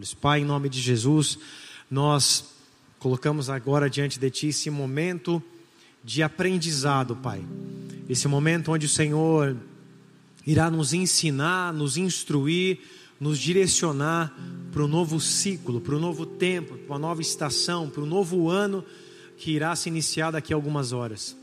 olhos. Pai, em nome de Jesus, nós colocamos agora diante de Ti esse momento de aprendizado, Pai. Esse momento onde o Senhor irá nos ensinar, nos instruir, nos direcionar para o novo ciclo, para o novo tempo, para uma nova estação, para o novo ano que irá se iniciar daqui a algumas horas.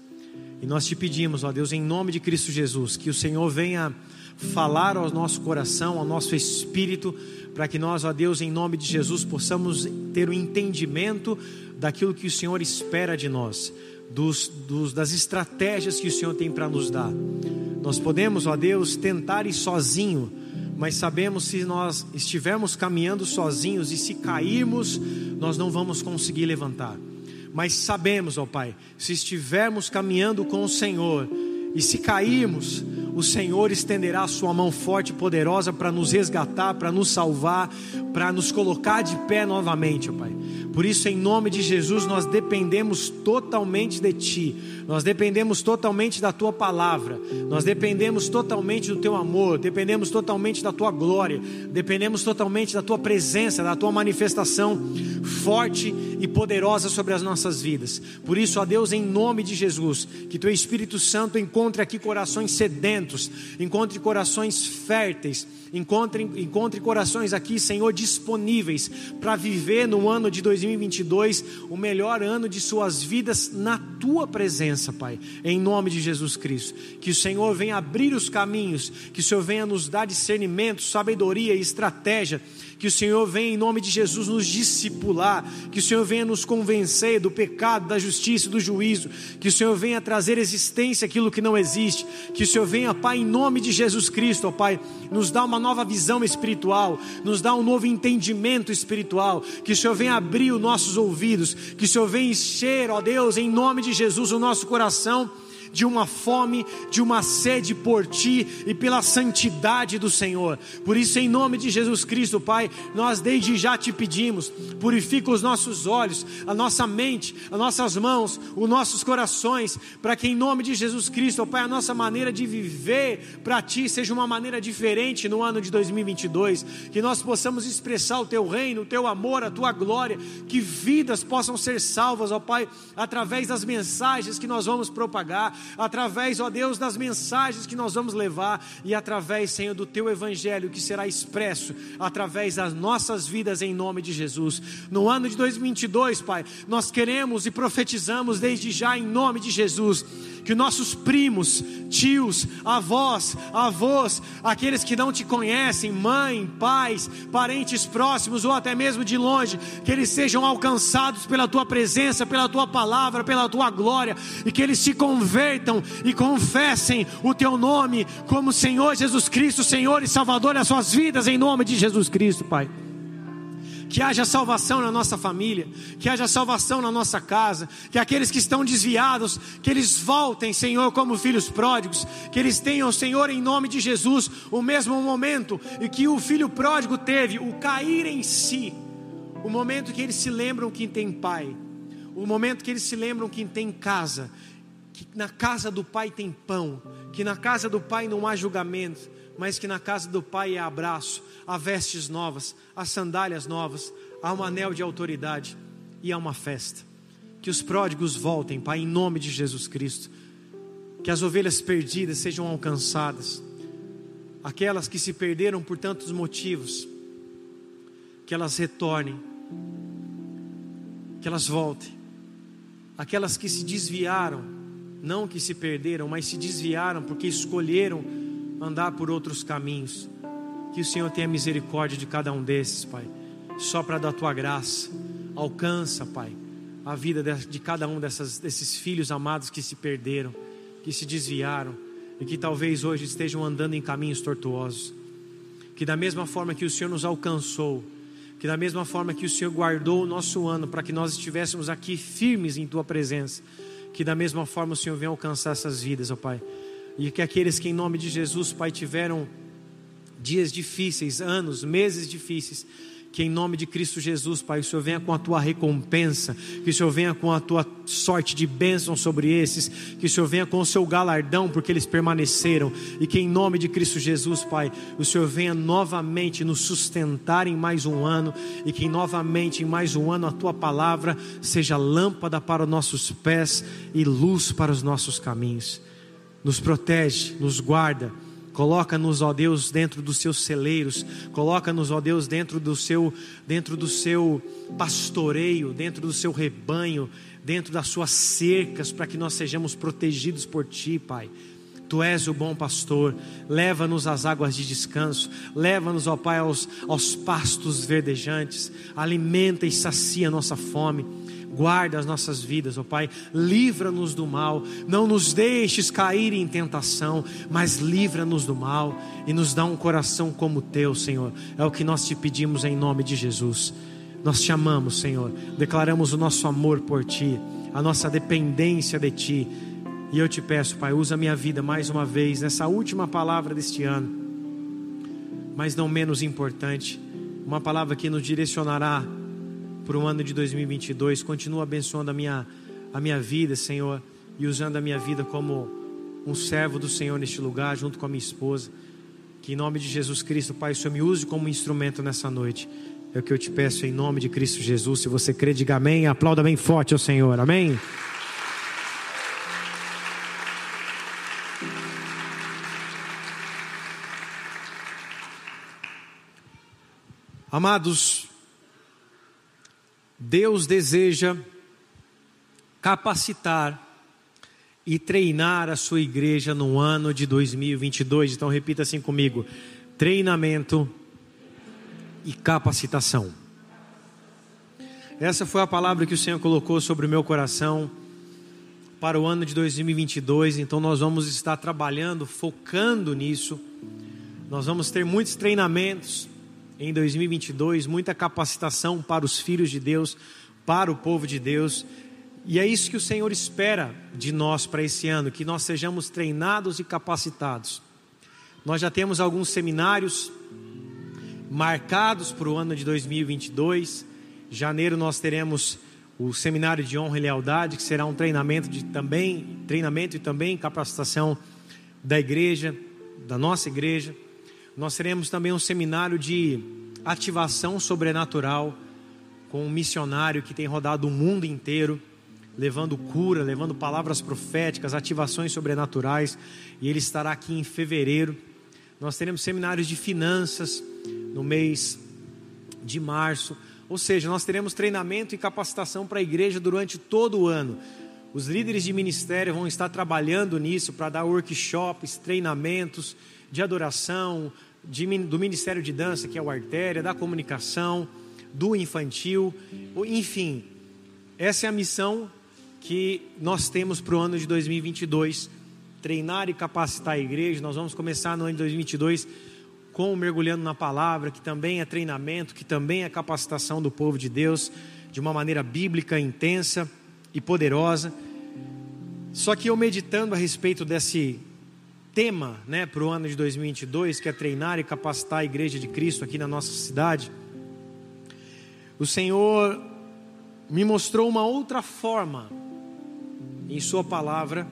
E nós te pedimos, ó Deus, em nome de Cristo Jesus, que o Senhor venha falar ao nosso coração, ao nosso espírito, para que nós, ó Deus, em nome de Jesus, possamos ter o entendimento daquilo que o Senhor espera de nós, dos, dos, das estratégias que o Senhor tem para nos dar. Nós podemos, ó Deus, tentar ir sozinho, mas sabemos se nós estivermos caminhando sozinhos e se cairmos, nós não vamos conseguir levantar. Mas sabemos, ó Pai, se estivermos caminhando com o Senhor e se cairmos, o Senhor estenderá a sua mão forte e poderosa para nos resgatar, para nos salvar, para nos colocar de pé novamente, ó Pai. Por isso, em nome de Jesus, nós dependemos totalmente de Ti, nós dependemos totalmente da Tua palavra, nós dependemos totalmente do Teu amor, dependemos totalmente da Tua glória, dependemos totalmente da Tua presença, da Tua manifestação forte e poderosa sobre as nossas vidas. Por isso, ó Deus, em nome de Jesus, que Teu Espírito Santo encontre aqui corações sedentos, encontre corações férteis Encontre, encontre corações aqui, Senhor, disponíveis para viver no ano de 2022 o melhor ano de suas vidas na tua presença, Pai, em nome de Jesus Cristo. Que o Senhor venha abrir os caminhos, que o Senhor venha nos dar discernimento, sabedoria e estratégia que o Senhor venha em nome de Jesus nos discipular, que o Senhor venha nos convencer do pecado, da justiça e do juízo, que o Senhor venha trazer existência aquilo que não existe, que o Senhor venha, Pai, em nome de Jesus Cristo, ó Pai, nos dá uma nova visão espiritual, nos dá um novo entendimento espiritual, que o Senhor venha abrir os nossos ouvidos, que o Senhor venha encher, ó Deus, em nome de Jesus, o nosso coração de uma fome, de uma sede por ti e pela santidade do Senhor. Por isso, em nome de Jesus Cristo, Pai, nós desde já te pedimos, purifica os nossos olhos, a nossa mente, as nossas mãos, os nossos corações, para que em nome de Jesus Cristo, Pai, a nossa maneira de viver para ti seja uma maneira diferente no ano de 2022, que nós possamos expressar o teu reino, o teu amor, a tua glória, que vidas possam ser salvas, ó Pai, através das mensagens que nós vamos propagar, através, ó Deus, das mensagens que nós vamos levar e através, Senhor, do teu evangelho que será expresso através das nossas vidas em nome de Jesus. No ano de 2022, Pai, nós queremos e profetizamos desde já em nome de Jesus que nossos primos, tios, avós, avós, aqueles que não te conhecem, mãe, pais, parentes próximos ou até mesmo de longe, que eles sejam alcançados pela tua presença, pela tua palavra, pela tua glória, e que eles se convertam e confessem o teu nome como Senhor Jesus Cristo, Senhor e Salvador das suas vidas, em nome de Jesus Cristo, Pai que haja salvação na nossa família, que haja salvação na nossa casa, que aqueles que estão desviados, que eles voltem, Senhor, como filhos pródigos, que eles tenham, Senhor, em nome de Jesus, o mesmo momento que o filho pródigo teve, o cair em si, o momento que eles se lembram que tem pai, o momento que eles se lembram que tem casa, que na casa do pai tem pão, que na casa do pai não há julgamento, mas que na casa do pai há abraço, há vestes novas, há sandálias novas, há um anel de autoridade e há uma festa. Que os pródigos voltem, Pai, em nome de Jesus Cristo. Que as ovelhas perdidas sejam alcançadas. Aquelas que se perderam por tantos motivos, que elas retornem, que elas voltem. Aquelas que se desviaram, não que se perderam, mas se desviaram porque escolheram andar por outros caminhos. Que o Senhor tenha misericórdia de cada um desses, Pai. Só para dar tua graça. Alcança, Pai, a vida de cada um dessas, desses filhos amados que se perderam, que se desviaram e que talvez hoje estejam andando em caminhos tortuosos. Que da mesma forma que o Senhor nos alcançou, que da mesma forma que o Senhor guardou o nosso ano para que nós estivéssemos aqui firmes em tua presença, que da mesma forma o Senhor venha alcançar essas vidas, ó Pai e que aqueles que, em nome de Jesus, Pai, tiveram dias difíceis, anos, meses difíceis, que em nome de Cristo Jesus, Pai, o Senhor venha com a tua recompensa, que o Senhor venha com a tua sorte de bênção sobre esses, que o Senhor venha com o seu galardão, porque eles permaneceram, e que em nome de Cristo Jesus, Pai, o Senhor venha novamente nos sustentar em mais um ano, e que novamente em mais um ano a tua palavra seja lâmpada para os nossos pés e luz para os nossos caminhos. Nos protege, nos guarda. Coloca-nos, ó Deus, dentro dos seus celeiros. Coloca-nos, ó Deus, dentro do seu dentro do seu pastoreio, dentro do seu rebanho, dentro das suas cercas, para que nós sejamos protegidos por ti, Pai. Tu és o bom pastor, leva-nos às águas de descanso, leva-nos, ó Pai, aos, aos pastos verdejantes, alimenta e sacia nossa fome guarda as nossas vidas, ó Pai, livra-nos do mal, não nos deixes cair em tentação, mas livra-nos do mal e nos dá um coração como o teu, Senhor. É o que nós te pedimos em nome de Jesus. Nós te amamos, Senhor, declaramos o nosso amor por Ti, a nossa dependência de Ti. E eu te peço, Pai, usa minha vida mais uma vez nessa última palavra deste ano, mas não menos importante, uma palavra que nos direcionará para o ano de 2022. Continua abençoando a minha, a minha vida, Senhor, e usando a minha vida como um servo do Senhor neste lugar, junto com a minha esposa. Que em nome de Jesus Cristo, Pai, o Senhor me use como instrumento nessa noite. É o que eu te peço em nome de Cristo Jesus. Se você crê, diga amém. Aplauda bem forte ao Senhor. Amém. Amados, Deus deseja capacitar e treinar a sua igreja no ano de 2022. Então repita assim comigo: treinamento e capacitação. Essa foi a palavra que o Senhor colocou sobre o meu coração para o ano de 2022. Então nós vamos estar trabalhando, focando nisso. Nós vamos ter muitos treinamentos em 2022, muita capacitação para os filhos de Deus, para o povo de Deus. E é isso que o Senhor espera de nós para esse ano, que nós sejamos treinados e capacitados. Nós já temos alguns seminários marcados para o ano de 2022. Janeiro nós teremos o seminário de honra e lealdade, que será um treinamento de também treinamento e também capacitação da igreja, da nossa igreja. Nós teremos também um seminário de ativação sobrenatural com um missionário que tem rodado o mundo inteiro, levando cura, levando palavras proféticas, ativações sobrenaturais, e ele estará aqui em fevereiro. Nós teremos seminários de finanças no mês de março, ou seja, nós teremos treinamento e capacitação para a igreja durante todo o ano. Os líderes de ministério vão estar trabalhando nisso para dar workshops, treinamentos de adoração, de, do Ministério de Dança, que é o Artéria, da comunicação, do infantil, enfim, essa é a missão que nós temos para o ano de 2022, treinar e capacitar a igreja. Nós vamos começar no ano de 2022 com o mergulhando na palavra, que também é treinamento, que também é capacitação do povo de Deus de uma maneira bíblica, intensa e poderosa. Só que eu meditando a respeito desse tema né, para o ano de 2022, que é treinar e capacitar a igreja de Cristo aqui na nossa cidade, o Senhor me mostrou uma outra forma, em Sua palavra,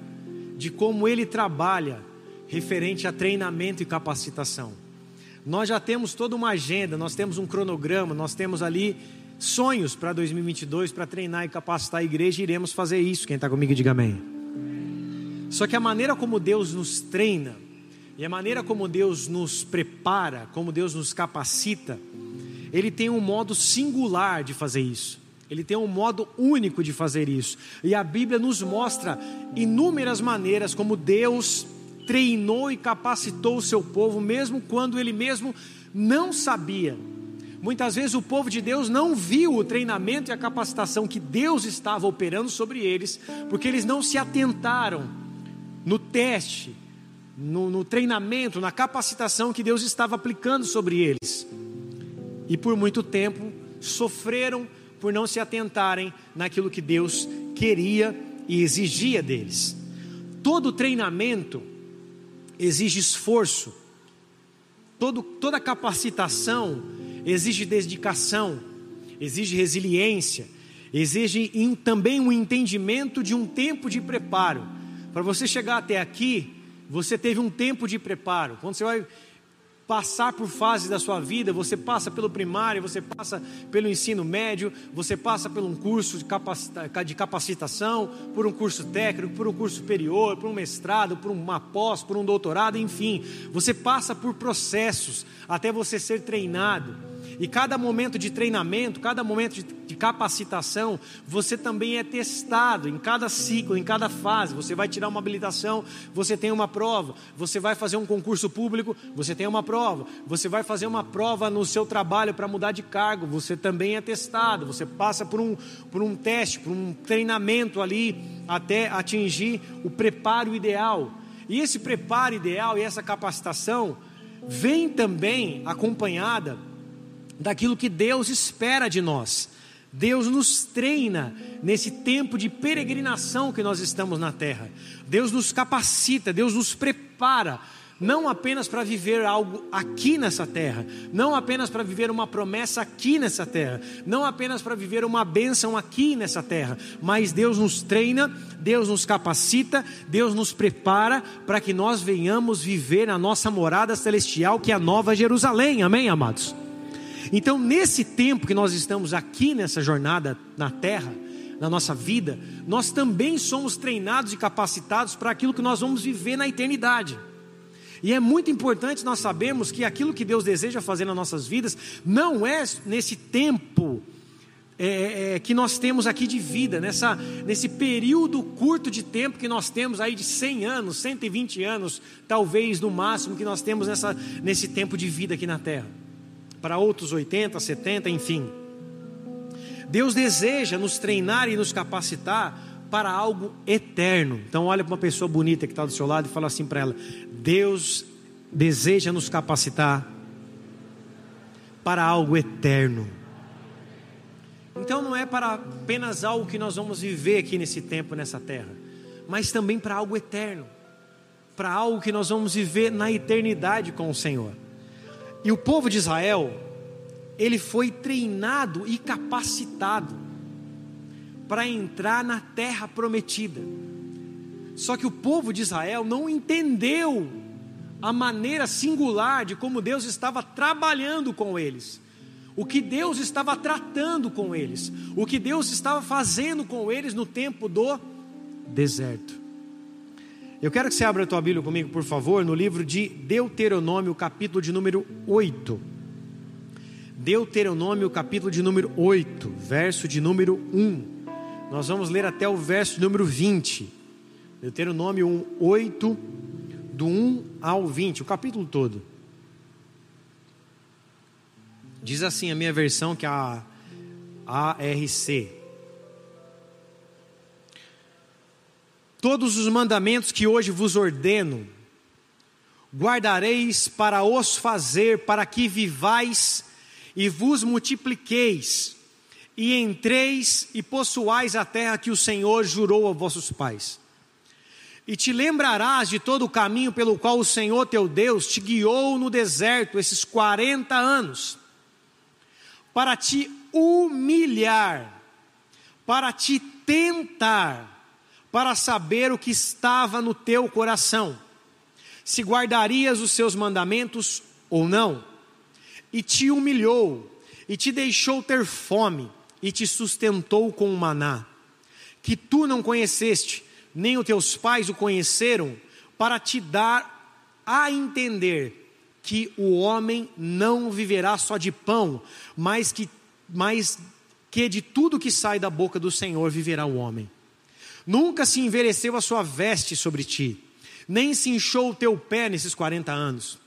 de como Ele trabalha referente a treinamento e capacitação. Nós já temos toda uma agenda, nós temos um cronograma, nós temos ali sonhos para 2022 para treinar e capacitar a igreja, iremos fazer isso. Quem está comigo, diga amém. Só que a maneira como Deus nos treina, e a maneira como Deus nos prepara, como Deus nos capacita, Ele tem um modo singular de fazer isso. Ele tem um modo único de fazer isso. E a Bíblia nos mostra inúmeras maneiras como Deus treinou e capacitou o seu povo, mesmo quando ele mesmo não sabia. Muitas vezes o povo de Deus não viu o treinamento e a capacitação que Deus estava operando sobre eles, porque eles não se atentaram no teste, no, no treinamento, na capacitação que Deus estava aplicando sobre eles. E por muito tempo sofreram por não se atentarem naquilo que Deus queria e exigia deles. Todo treinamento exige esforço, todo, toda capacitação exige dedicação, exige resiliência, exige também um entendimento de um tempo de preparo. Para você chegar até aqui, você teve um tempo de preparo. Quando você vai passar por fases da sua vida, você passa pelo primário, você passa pelo ensino médio, você passa por um curso de, capacita de capacitação, por um curso técnico, por um curso superior, por um mestrado, por uma pós, por um doutorado, enfim, você passa por processos até você ser treinado. E cada momento de treinamento, cada momento de, de, capacitação, você também é testado em cada ciclo, em cada fase. Você vai tirar uma habilitação, você tem uma prova. Você vai fazer um concurso público, você tem uma prova. Você vai fazer uma prova no seu trabalho para mudar de cargo, você também é testado. Você passa por um, por um teste, por um treinamento ali, até atingir o preparo ideal. E esse preparo ideal e essa capacitação vem também acompanhada daquilo que Deus espera de nós. Deus nos treina nesse tempo de peregrinação que nós estamos na terra. Deus nos capacita, Deus nos prepara, não apenas para viver algo aqui nessa terra, não apenas para viver uma promessa aqui nessa terra, não apenas para viver uma bênção aqui nessa terra, mas Deus nos treina, Deus nos capacita, Deus nos prepara para que nós venhamos viver a nossa morada celestial, que é a Nova Jerusalém. Amém, amados? Então, nesse tempo que nós estamos aqui nessa jornada na terra, na nossa vida, nós também somos treinados e capacitados para aquilo que nós vamos viver na eternidade. E é muito importante nós sabermos que aquilo que Deus deseja fazer nas nossas vidas não é nesse tempo é, é, é que nós temos aqui de vida, nessa, nesse período curto de tempo que nós temos aí de 100 anos, 120 anos, talvez no máximo que nós temos nessa, nesse tempo de vida aqui na terra para outros 80, 70, enfim. Deus deseja nos treinar e nos capacitar para algo eterno. Então, olha para uma pessoa bonita que está do seu lado e fala assim para ela: Deus deseja nos capacitar para algo eterno. Então, não é para apenas algo que nós vamos viver aqui nesse tempo, nessa terra, mas também para algo eterno, para algo que nós vamos viver na eternidade com o Senhor. E o povo de Israel, ele foi treinado e capacitado para entrar na terra prometida. Só que o povo de Israel não entendeu a maneira singular de como Deus estava trabalhando com eles, o que Deus estava tratando com eles, o que Deus estava fazendo com eles no tempo do deserto. Eu quero que você abra a tua Bíblia comigo, por favor, no livro de Deuteronômio, capítulo de número 8. Deuteronômio, capítulo de número 8, verso de número 1. Nós vamos ler até o verso número 20. Deuteronômio 1, 8, do 1 ao 20, o capítulo todo. Diz assim a minha versão, que é a ARC. Todos os mandamentos que hoje vos ordeno, guardareis para os fazer, para que vivais e vos multipliqueis, e entreis e possuais a terra que o Senhor jurou a vossos pais. E te lembrarás de todo o caminho pelo qual o Senhor teu Deus te guiou no deserto esses 40 anos, para te humilhar, para te tentar, para saber o que estava no teu coração, se guardarias os seus mandamentos ou não. E te humilhou, e te deixou ter fome, e te sustentou com o maná, que tu não conheceste, nem os teus pais o conheceram, para te dar a entender que o homem não viverá só de pão, mas que, mas que de tudo que sai da boca do Senhor viverá o homem. Nunca se envelheceu a sua veste sobre ti, nem se inchou o teu pé nesses 40 anos.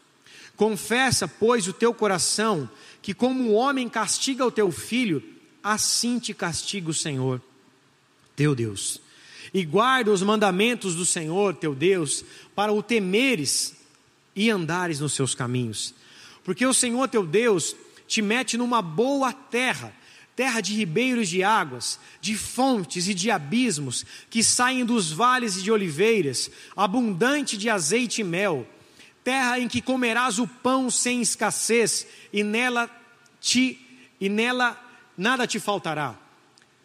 Confessa, pois, o teu coração, que como o homem castiga o teu filho, assim te castiga o Senhor, teu Deus. E guarda os mandamentos do Senhor, teu Deus, para o temeres e andares nos seus caminhos. Porque o Senhor, teu Deus, te mete numa boa terra, terra de ribeiros de águas, de fontes e de abismos, que saem dos vales e de oliveiras, abundante de azeite e mel, terra em que comerás o pão sem escassez, e nela te e nela nada te faltará.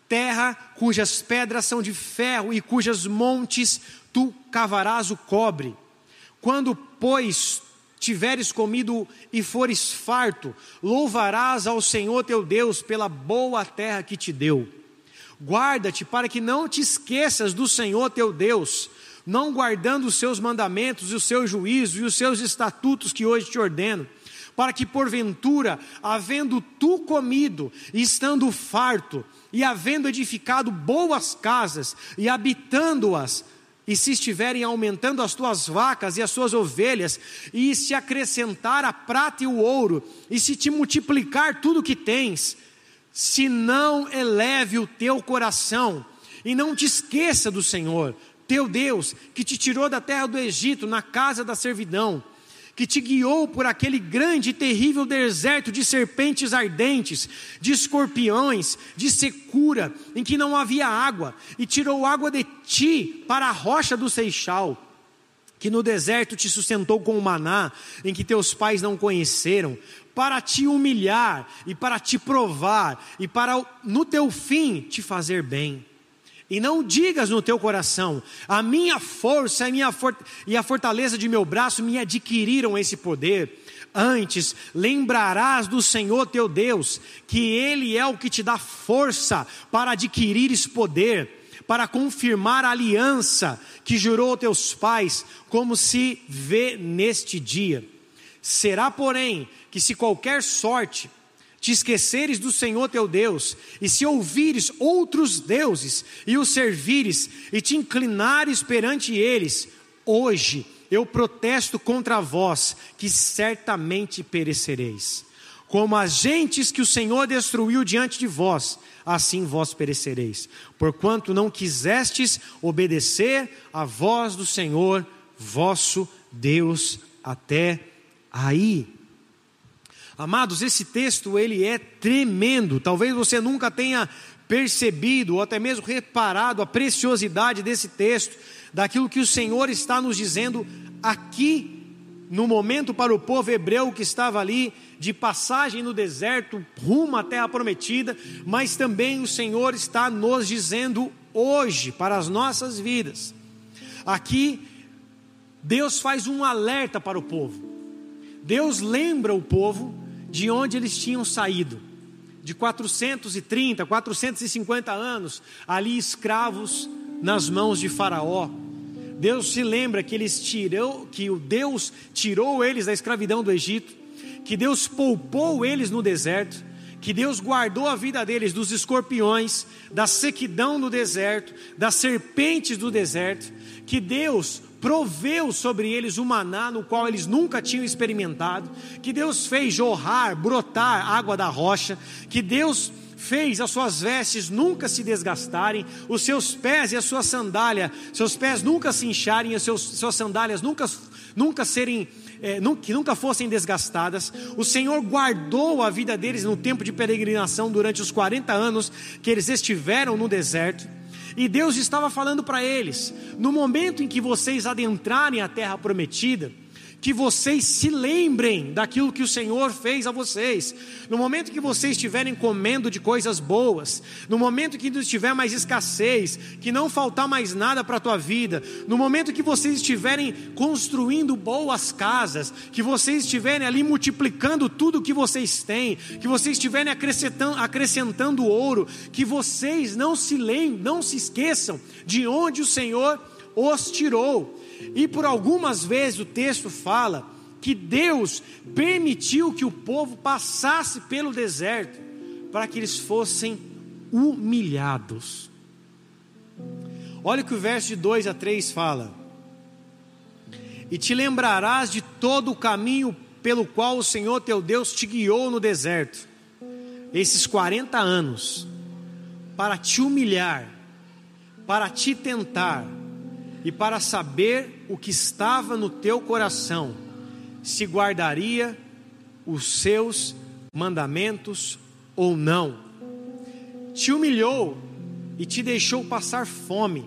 Terra cujas pedras são de ferro e cujas montes tu cavarás o cobre. Quando, pois, tiveres comido e fores farto, louvarás ao Senhor teu Deus pela boa terra que te deu. Guarda-te para que não te esqueças do Senhor teu Deus, não guardando os seus mandamentos e os seus juízos e os seus estatutos que hoje te ordeno para que porventura, havendo tu comido estando farto, e havendo edificado boas casas e habitando-as, e se estiverem aumentando as tuas vacas e as suas ovelhas, e se acrescentar a prata e o ouro, e se te multiplicar tudo que tens, se não eleve o teu coração, e não te esqueça do Senhor, teu Deus, que te tirou da terra do Egito, na casa da servidão, que te guiou por aquele grande e terrível deserto de serpentes ardentes, de escorpiões, de secura, em que não havia água, e tirou água de ti para a rocha do Seixal, que no deserto te sustentou com o maná, em que teus pais não conheceram, para te humilhar e para te provar, e para no teu fim te fazer bem e não digas no teu coração: a minha força e, a fortaleza de meu braço me adquiriram esse poder. Antes, lembrarás do Senhor teu Deus, que Ele é o que te dá força para adquirir esse poder, para confirmar a aliança que jurou aos teus pais, como se vê neste dia. Será, porém, que se qualquer sorte te esqueceres do Senhor teu Deus, e se ouvires outros deuses e os servires, e te inclinares perante eles, hoje eu protesto contra vós, que certamente perecereis. Como as gentes que o Senhor destruiu diante de vós, assim vós perecereis, porquanto não quisestes obedecer à voz do Senhor, vosso Deus, até aí. Amados, esse texto ele é tremendo. Talvez você nunca tenha percebido ou até mesmo reparado a preciosidade desse texto, daquilo que o Senhor está nos dizendo aqui no momento para o povo hebreu que estava ali de passagem no deserto, rumo à terra prometida, mas também o Senhor está nos dizendo hoje para as nossas vidas. Aqui Deus faz um alerta para o povo. Deus lembra o povo de onde eles tinham saído, de 430, 450 anos, ali escravos nas mãos de Faraó. Deus se lembra que eles tirou, que o Deus tirou eles da escravidão do Egito, que Deus poupou eles no deserto, que Deus guardou a vida deles dos escorpiões, da sequidão do deserto, das serpentes do deserto, que Deus proveu sobre eles o maná no qual eles nunca tinham experimentado, que Deus fez jorrar, brotar água da rocha, que Deus fez as suas vestes nunca se desgastarem, os seus pés e a sua sandália, seus pés nunca se incharem, as seus, suas sandálias nunca, nunca serem é, que nunca fossem desgastadas. O Senhor guardou a vida deles no tempo de peregrinação durante os 40 anos que eles estiveram no deserto. E Deus estava falando para eles: no momento em que vocês adentrarem a terra prometida, que vocês se lembrem daquilo que o Senhor fez a vocês. No momento que vocês estiverem comendo de coisas boas, no momento que não estiver mais escassez, que não faltar mais nada para a tua vida, no momento que vocês estiverem construindo boas casas, que vocês estiverem ali multiplicando tudo que vocês têm, que vocês estiverem acrescentando, acrescentando ouro, que vocês não se lembrem, não se esqueçam de onde o Senhor os tirou e por algumas vezes o texto fala que Deus permitiu que o povo passasse pelo deserto para que eles fossem humilhados. Olha o que o verso de 2 a 3 fala: E te lembrarás de todo o caminho pelo qual o Senhor teu Deus te guiou no deserto, esses 40 anos, para te humilhar, para te tentar, e para saber o que estava no teu coração, se guardaria os seus mandamentos ou não. Te humilhou e te deixou passar fome,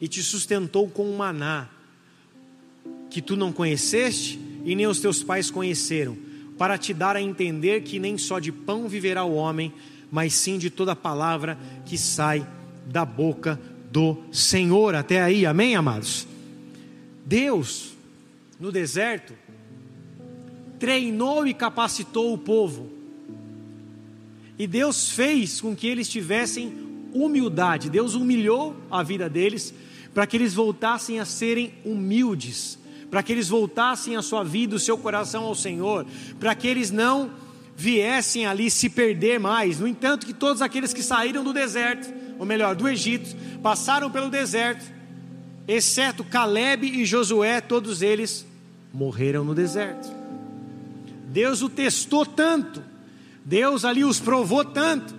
e te sustentou com um maná, que tu não conheceste e nem os teus pais conheceram, para te dar a entender que nem só de pão viverá o homem, mas sim de toda palavra que sai da boca do Senhor. Até aí, amém, amados? Deus, no deserto, treinou e capacitou o povo, e Deus fez com que eles tivessem humildade, Deus humilhou a vida deles, para que eles voltassem a serem humildes, para que eles voltassem a sua vida, o seu coração ao Senhor, para que eles não viessem ali se perder mais. No entanto, que todos aqueles que saíram do deserto, ou melhor, do Egito, passaram pelo deserto, exceto Caleb e Josué, todos eles morreram no deserto. Deus o testou tanto, Deus ali os provou tanto,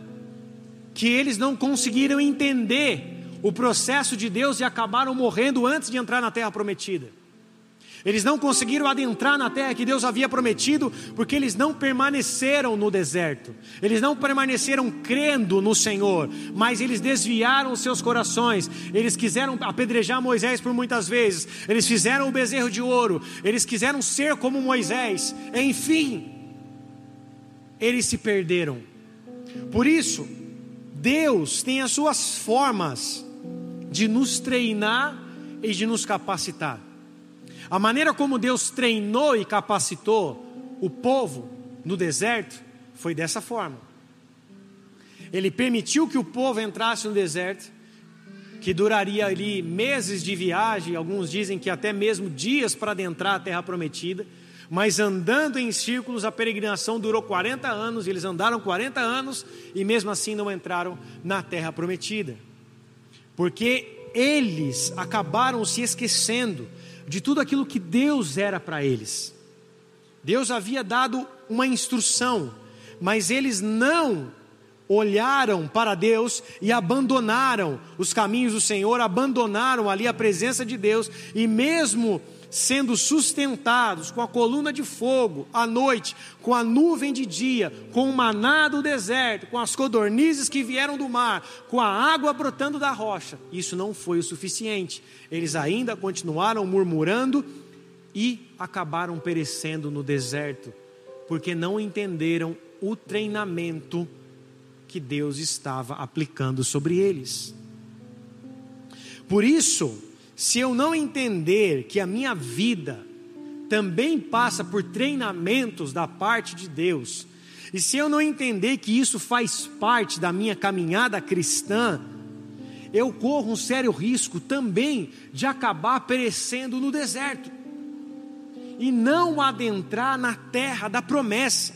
que eles não conseguiram entender o processo de Deus e acabaram morrendo antes de entrar na terra prometida. Eles não conseguiram adentrar na terra que Deus havia prometido, porque eles não permaneceram no deserto, eles não permaneceram crendo no Senhor, mas eles desviaram seus corações, eles quiseram apedrejar Moisés por muitas vezes, eles fizeram o bezerro de ouro, eles quiseram ser como Moisés, enfim, eles se perderam. Por isso, Deus tem as suas formas de nos treinar e de nos capacitar. A maneira como Deus treinou e capacitou o povo no deserto foi dessa forma. Ele permitiu que o povo entrasse no deserto, que duraria ali meses de viagem, alguns dizem que até mesmo dias para adentrar a terra prometida, mas andando em círculos, a peregrinação durou 40 anos, eles andaram 40 anos e mesmo assim não entraram na terra prometida, porque eles acabaram se esquecendo de tudo aquilo que Deus era para eles. Deus havia dado uma instrução, mas eles não olharam para Deus e abandonaram os caminhos do Senhor, abandonaram ali a presença de Deus, e mesmo sendo sustentados com a coluna de fogo à noite, com a nuvem de dia, com o maná do deserto, com as codornizes que vieram do mar, com a água brotando da rocha. Isso não foi o suficiente. Eles ainda continuaram murmurando e acabaram perecendo no deserto, porque não entenderam o treinamento que Deus estava aplicando sobre eles. Por isso, se eu não entender que a minha vida também passa por treinamentos da parte de Deus, e se eu não entender que isso faz parte da minha caminhada cristã, eu corro um sério risco também de acabar perecendo no deserto e não adentrar na terra da promessa.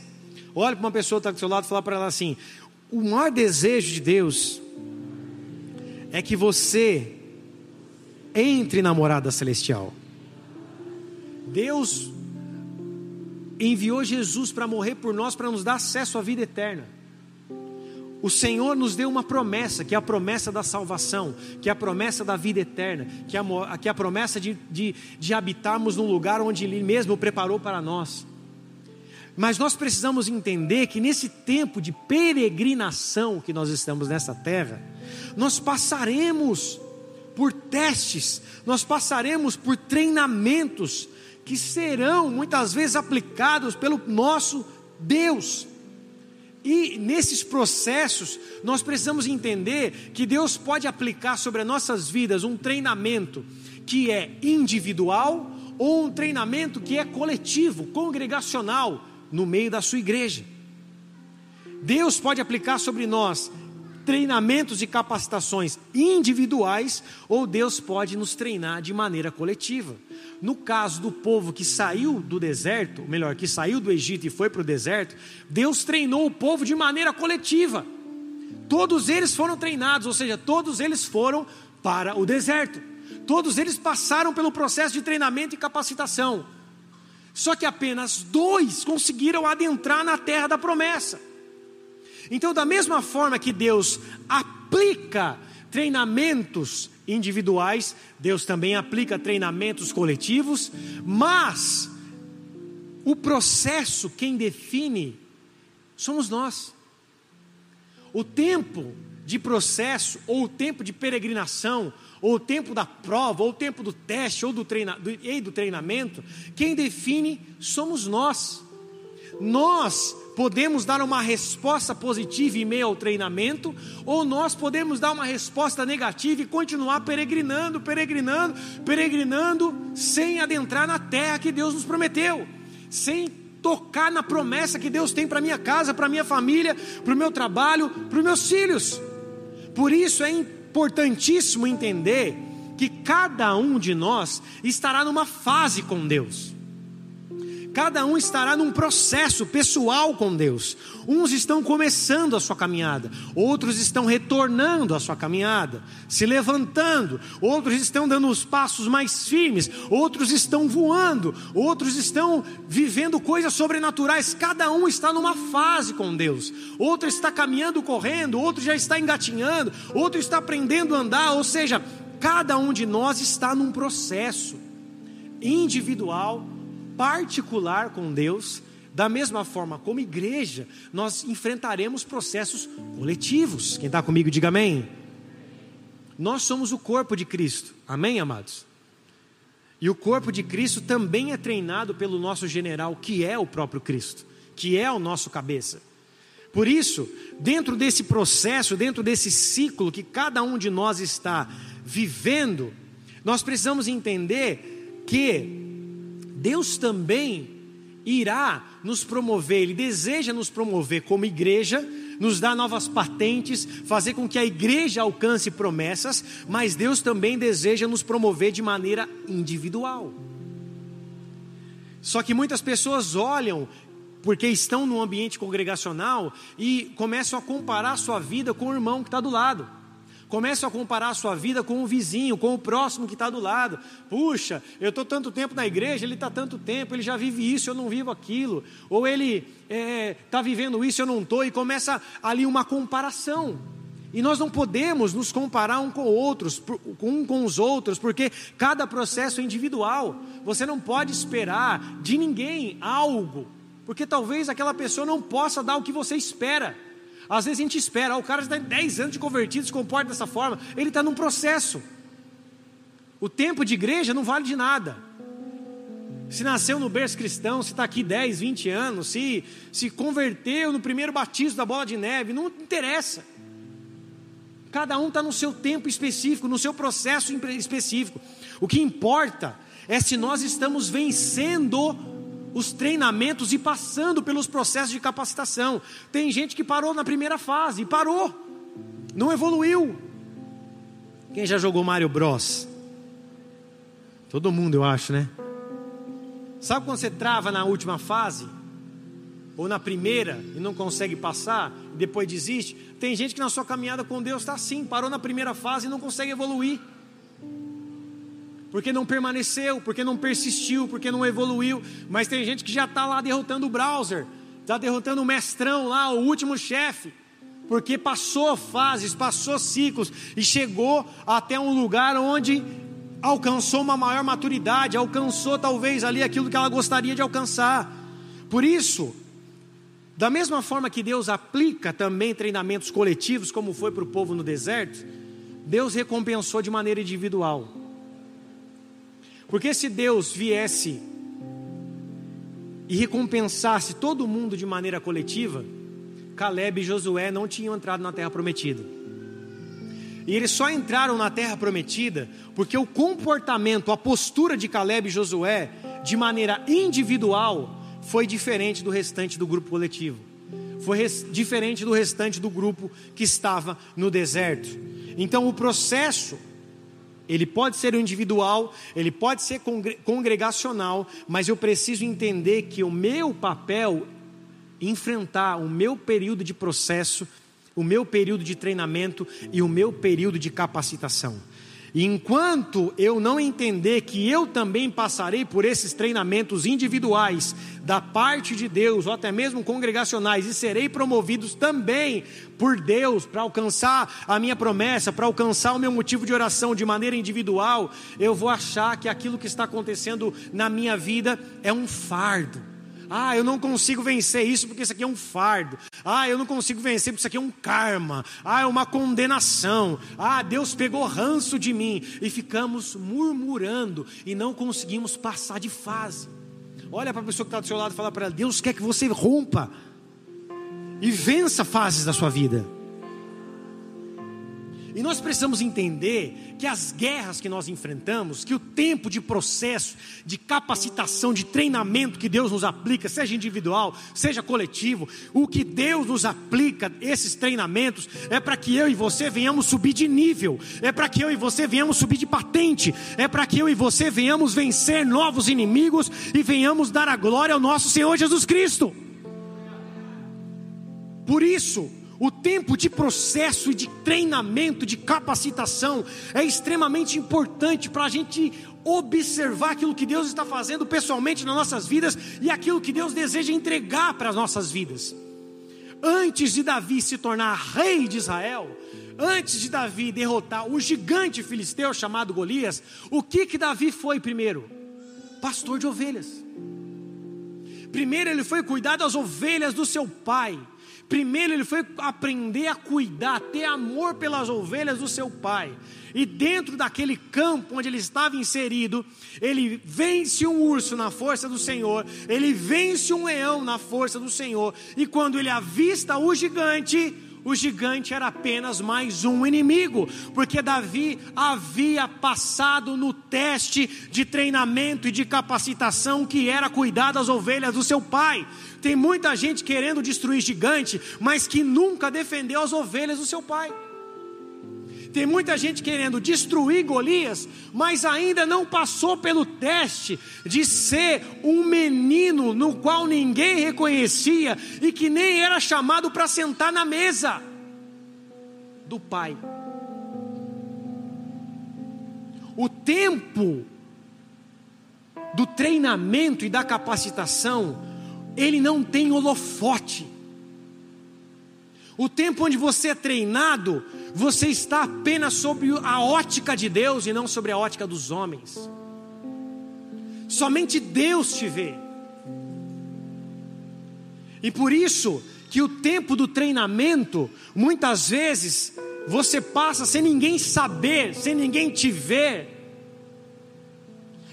Olha para uma pessoa que está do seu lado e fala para ela assim: o maior desejo de Deus é que você entre na morada celestial. Deus enviou Jesus para morrer por nós, para nos dar acesso à vida eterna. O Senhor nos deu uma promessa, que é a promessa da salvação, que é a promessa da vida eterna, que é a, que é a promessa de, de, de habitarmos num lugar onde Ele mesmo preparou para nós. Mas nós precisamos entender que nesse tempo de peregrinação que nós estamos nessa terra, nós passaremos por testes, nós passaremos por treinamentos que serão muitas vezes aplicados pelo nosso Deus. E nesses processos, nós precisamos entender que Deus pode aplicar sobre as nossas vidas um treinamento que é individual ou um treinamento que é coletivo, congregacional, no meio da sua igreja. Deus pode aplicar sobre nós treinamentos e capacitações individuais, ou Deus pode nos treinar de maneira coletiva. No caso do povo que saiu do deserto, melhor, que saiu do Egito e foi para o deserto, Deus treinou o povo de maneira coletiva. Todos eles foram treinados, ou seja, todos eles foram para o deserto. Todos eles passaram pelo processo de treinamento e capacitação. Só que apenas dois conseguiram adentrar na terra da promessa. Então, da mesma forma que Deus aplica treinamentos individuais, Deus também aplica treinamentos coletivos, mas o processo, quem define, somos nós. O tempo de processo, ou o tempo de peregrinação, ou o tempo da prova, ou o tempo do teste, ou do, treina, do, e do treinamento, quem define somos nós. Nós podemos dar uma resposta positiva em meio ao treinamento, ou nós podemos dar uma resposta negativa e continuar peregrinando, peregrinando, peregrinando, sem adentrar na terra que Deus nos prometeu, sem tocar na promessa que Deus tem para minha casa, para minha família, para o meu trabalho, para os meus filhos. Por isso é importantíssimo entender que cada um de nós estará numa fase com Deus. Cada um estará num processo pessoal com Deus. Uns estão começando a sua caminhada, outros estão retornando a sua caminhada, se levantando, outros estão dando os passos mais firmes, outros estão voando, outros estão vivendo coisas sobrenaturais. Cada um está numa fase com Deus. Outro está caminhando, correndo, outro já está engatinhando, outro está aprendendo a andar, ou seja, cada um de nós está num processo individual particular com Deus, da mesma forma como igreja, nós enfrentaremos processos coletivos. Quem está comigo, diga amém. Nós somos o corpo de Cristo, amém, amados? E o corpo de Cristo também é treinado pelo nosso general, que é o próprio Cristo, que é o nosso cabeça. Por isso, dentro desse processo, dentro desse ciclo que cada um de nós está vivendo, nós precisamos entender que Deus também irá nos promover, Ele deseja nos promover como igreja, nos dar novas patentes, fazer com que a igreja alcance promessas, mas Deus também deseja nos promover de maneira individual. Só que muitas pessoas olham porque estão no ambiente congregacional e começam a comparar a sua vida com o irmão que está do lado. Começa a comparar a sua vida com o vizinho, com o próximo que está do lado. Puxa, eu estou tanto tempo na igreja, ele está tanto tempo, ele já vive isso, eu não vivo aquilo. Ou ele está é, tá vivendo isso, eu não estou. E começa ali uma comparação. E nós não podemos nos comparar um com outros, um com os outros, porque cada processo é individual. Você não pode esperar de ninguém algo, porque talvez aquela pessoa não possa dar o que você espera. Às vezes a gente espera, o cara já está 10 anos de convertido, se comporta dessa forma, ele está num processo. O tempo de igreja não vale de nada. Se nasceu no berço cristão, se está aqui 10, 20 anos, se se converteu no primeiro batismo da bola de neve, não interessa. Cada um está no seu tempo específico, no seu processo específico. O que importa é se nós estamos vencendo os treinamentos e passando pelos processos de capacitação. Tem gente que parou na primeira fase, parou, não evoluiu. Quem já jogou Mario Bros? Todo mundo, eu acho, né? Sabe quando você trava na última fase? Ou na primeira e não consegue passar, e depois desiste? Tem gente que na sua caminhada com Deus está assim, parou na primeira fase e não consegue evoluir porque não permaneceu, porque não persistiu, porque não evoluiu. Mas tem gente que já está lá derrotando o browser, está derrotando o mestrão lá, o último chefe, porque passou fases, passou ciclos e chegou até um lugar onde alcançou uma maior maturidade, alcançou talvez ali aquilo que ela gostaria de alcançar. Por isso, da mesma forma que Deus aplica também treinamentos coletivos, como foi para o povo no deserto, Deus recompensou de maneira individual. Porque se Deus viesse e recompensasse todo mundo de maneira coletiva, Caleb e Josué não tinham entrado na terra prometida. E eles só entraram na terra prometida porque o comportamento, a postura de Caleb e Josué, de maneira individual, foi diferente do restante do grupo coletivo. Foi diferente do restante do grupo que estava no deserto. Então o processo ele pode ser individual, ele pode ser congregacional, mas eu preciso entender que o meu papel enfrentar o meu período de processo, o meu período de treinamento e o meu período de capacitação. Enquanto eu não entender que eu também passarei por esses treinamentos individuais da parte de Deus, ou até mesmo congregacionais, e serei promovidos também por Deus para alcançar a minha promessa, para alcançar o meu motivo de oração de maneira individual, eu vou achar que aquilo que está acontecendo na minha vida é um fardo ah, eu não consigo vencer isso porque isso aqui é um fardo. Ah, eu não consigo vencer porque isso aqui é um karma. Ah, é uma condenação. Ah, Deus pegou ranço de mim. E ficamos murmurando e não conseguimos passar de fase. Olha para a pessoa que está do seu lado e fala para ela: Deus quer que você rompa e vença fases da sua vida. E nós precisamos entender que as guerras que nós enfrentamos, que o tempo de processo, de capacitação, de treinamento que Deus nos aplica, seja individual, seja coletivo, o que Deus nos aplica, esses treinamentos, é para que eu e você venhamos subir de nível, é para que eu e você venhamos subir de patente, é para que eu e você venhamos vencer novos inimigos e venhamos dar a glória ao nosso Senhor Jesus Cristo. Por isso, o tempo de processo e de treinamento, de capacitação, é extremamente importante para a gente observar aquilo que Deus está fazendo pessoalmente nas nossas vidas e aquilo que Deus deseja entregar para as nossas vidas. Antes de Davi se tornar rei de Israel, antes de Davi derrotar o gigante filisteu chamado Golias, o que que Davi foi primeiro? Pastor de ovelhas. Primeiro ele foi cuidar das ovelhas do seu pai. Primeiro ele foi aprender a cuidar, ter amor pelas ovelhas do seu pai. E dentro daquele campo onde ele estava inserido, ele vence um urso na força do Senhor, ele vence um leão na força do Senhor. E quando ele avista o gigante, o gigante era apenas mais um inimigo, porque Davi havia passado no teste de treinamento e de capacitação que era cuidar das ovelhas do seu pai. Tem muita gente querendo destruir gigante, mas que nunca defendeu as ovelhas do seu pai. Tem muita gente querendo destruir Golias, mas ainda não passou pelo teste de ser um menino no qual ninguém reconhecia e que nem era chamado para sentar na mesa do pai. O tempo do treinamento e da capacitação ele não tem holofote. O tempo onde você é treinado, você está apenas sob a ótica de Deus e não sobre a ótica dos homens. Somente Deus te vê. E por isso que o tempo do treinamento, muitas vezes, você passa sem ninguém saber, sem ninguém te ver,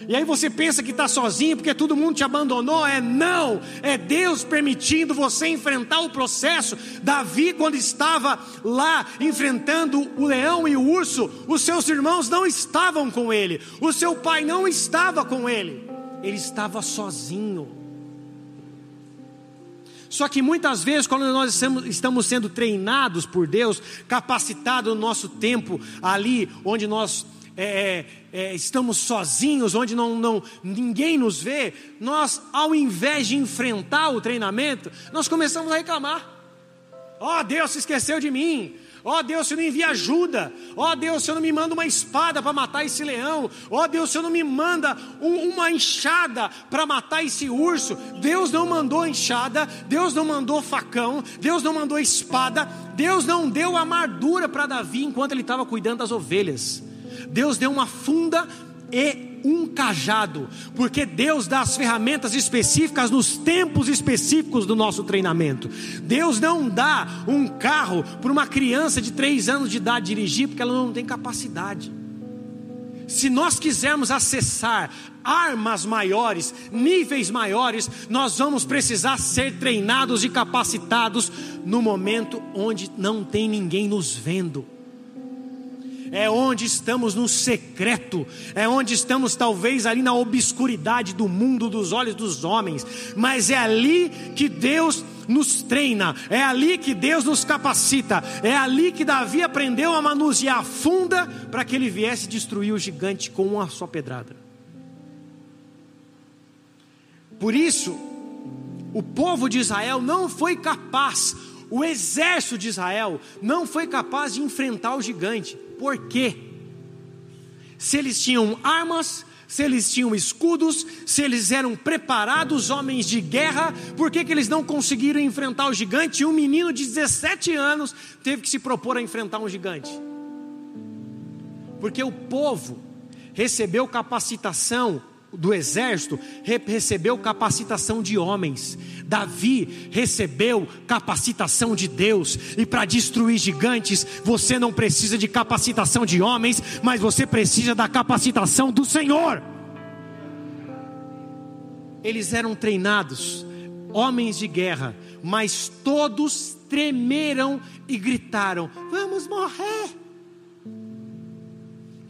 e aí você pensa que está sozinho porque todo mundo te abandonou. É não, é Deus permitindo você enfrentar o processo. Davi, quando estava lá enfrentando o leão e o urso, os seus irmãos não estavam com ele, o seu pai não estava com ele, ele estava sozinho. Só que muitas vezes, quando nós estamos sendo treinados por Deus, capacitados no nosso tempo ali, onde nós é, é, é, estamos sozinhos, onde não, não, ninguém nos vê, nós, ao invés de enfrentar o treinamento, nós começamos a reclamar. Ó oh, Deus, se esqueceu de mim. Ó oh, Deus, você não envia ajuda. Ó oh, Deus, você não me manda uma espada para matar esse leão. Ó oh, Deus, você não me manda um, uma enxada para matar esse urso. Deus não mandou enxada. Deus não mandou facão. Deus não mandou espada. Deus não deu amargura para Davi enquanto ele estava cuidando das ovelhas. Deus deu uma funda e um cajado, porque Deus dá as ferramentas específicas nos tempos específicos do nosso treinamento. Deus não dá um carro para uma criança de três anos de idade dirigir, porque ela não tem capacidade. Se nós quisermos acessar armas maiores, níveis maiores, nós vamos precisar ser treinados e capacitados no momento onde não tem ninguém nos vendo é onde estamos no secreto, é onde estamos talvez ali na obscuridade do mundo dos olhos dos homens, mas é ali que Deus nos treina, é ali que Deus nos capacita, é ali que Davi aprendeu a manusear a funda para que ele viesse destruir o gigante com uma só pedrada. Por isso, o povo de Israel não foi capaz, o exército de Israel não foi capaz de enfrentar o gigante. Por quê? Se eles tinham armas, se eles tinham escudos, se eles eram preparados homens de guerra, por que, que eles não conseguiram enfrentar o gigante? E um menino de 17 anos teve que se propor a enfrentar um gigante. Porque o povo recebeu capacitação do exército recebeu capacitação de homens. Davi recebeu capacitação de Deus. E para destruir gigantes, você não precisa de capacitação de homens, mas você precisa da capacitação do Senhor. eles eram treinados, homens de guerra, mas todos tremeram e gritaram: Vamos morrer.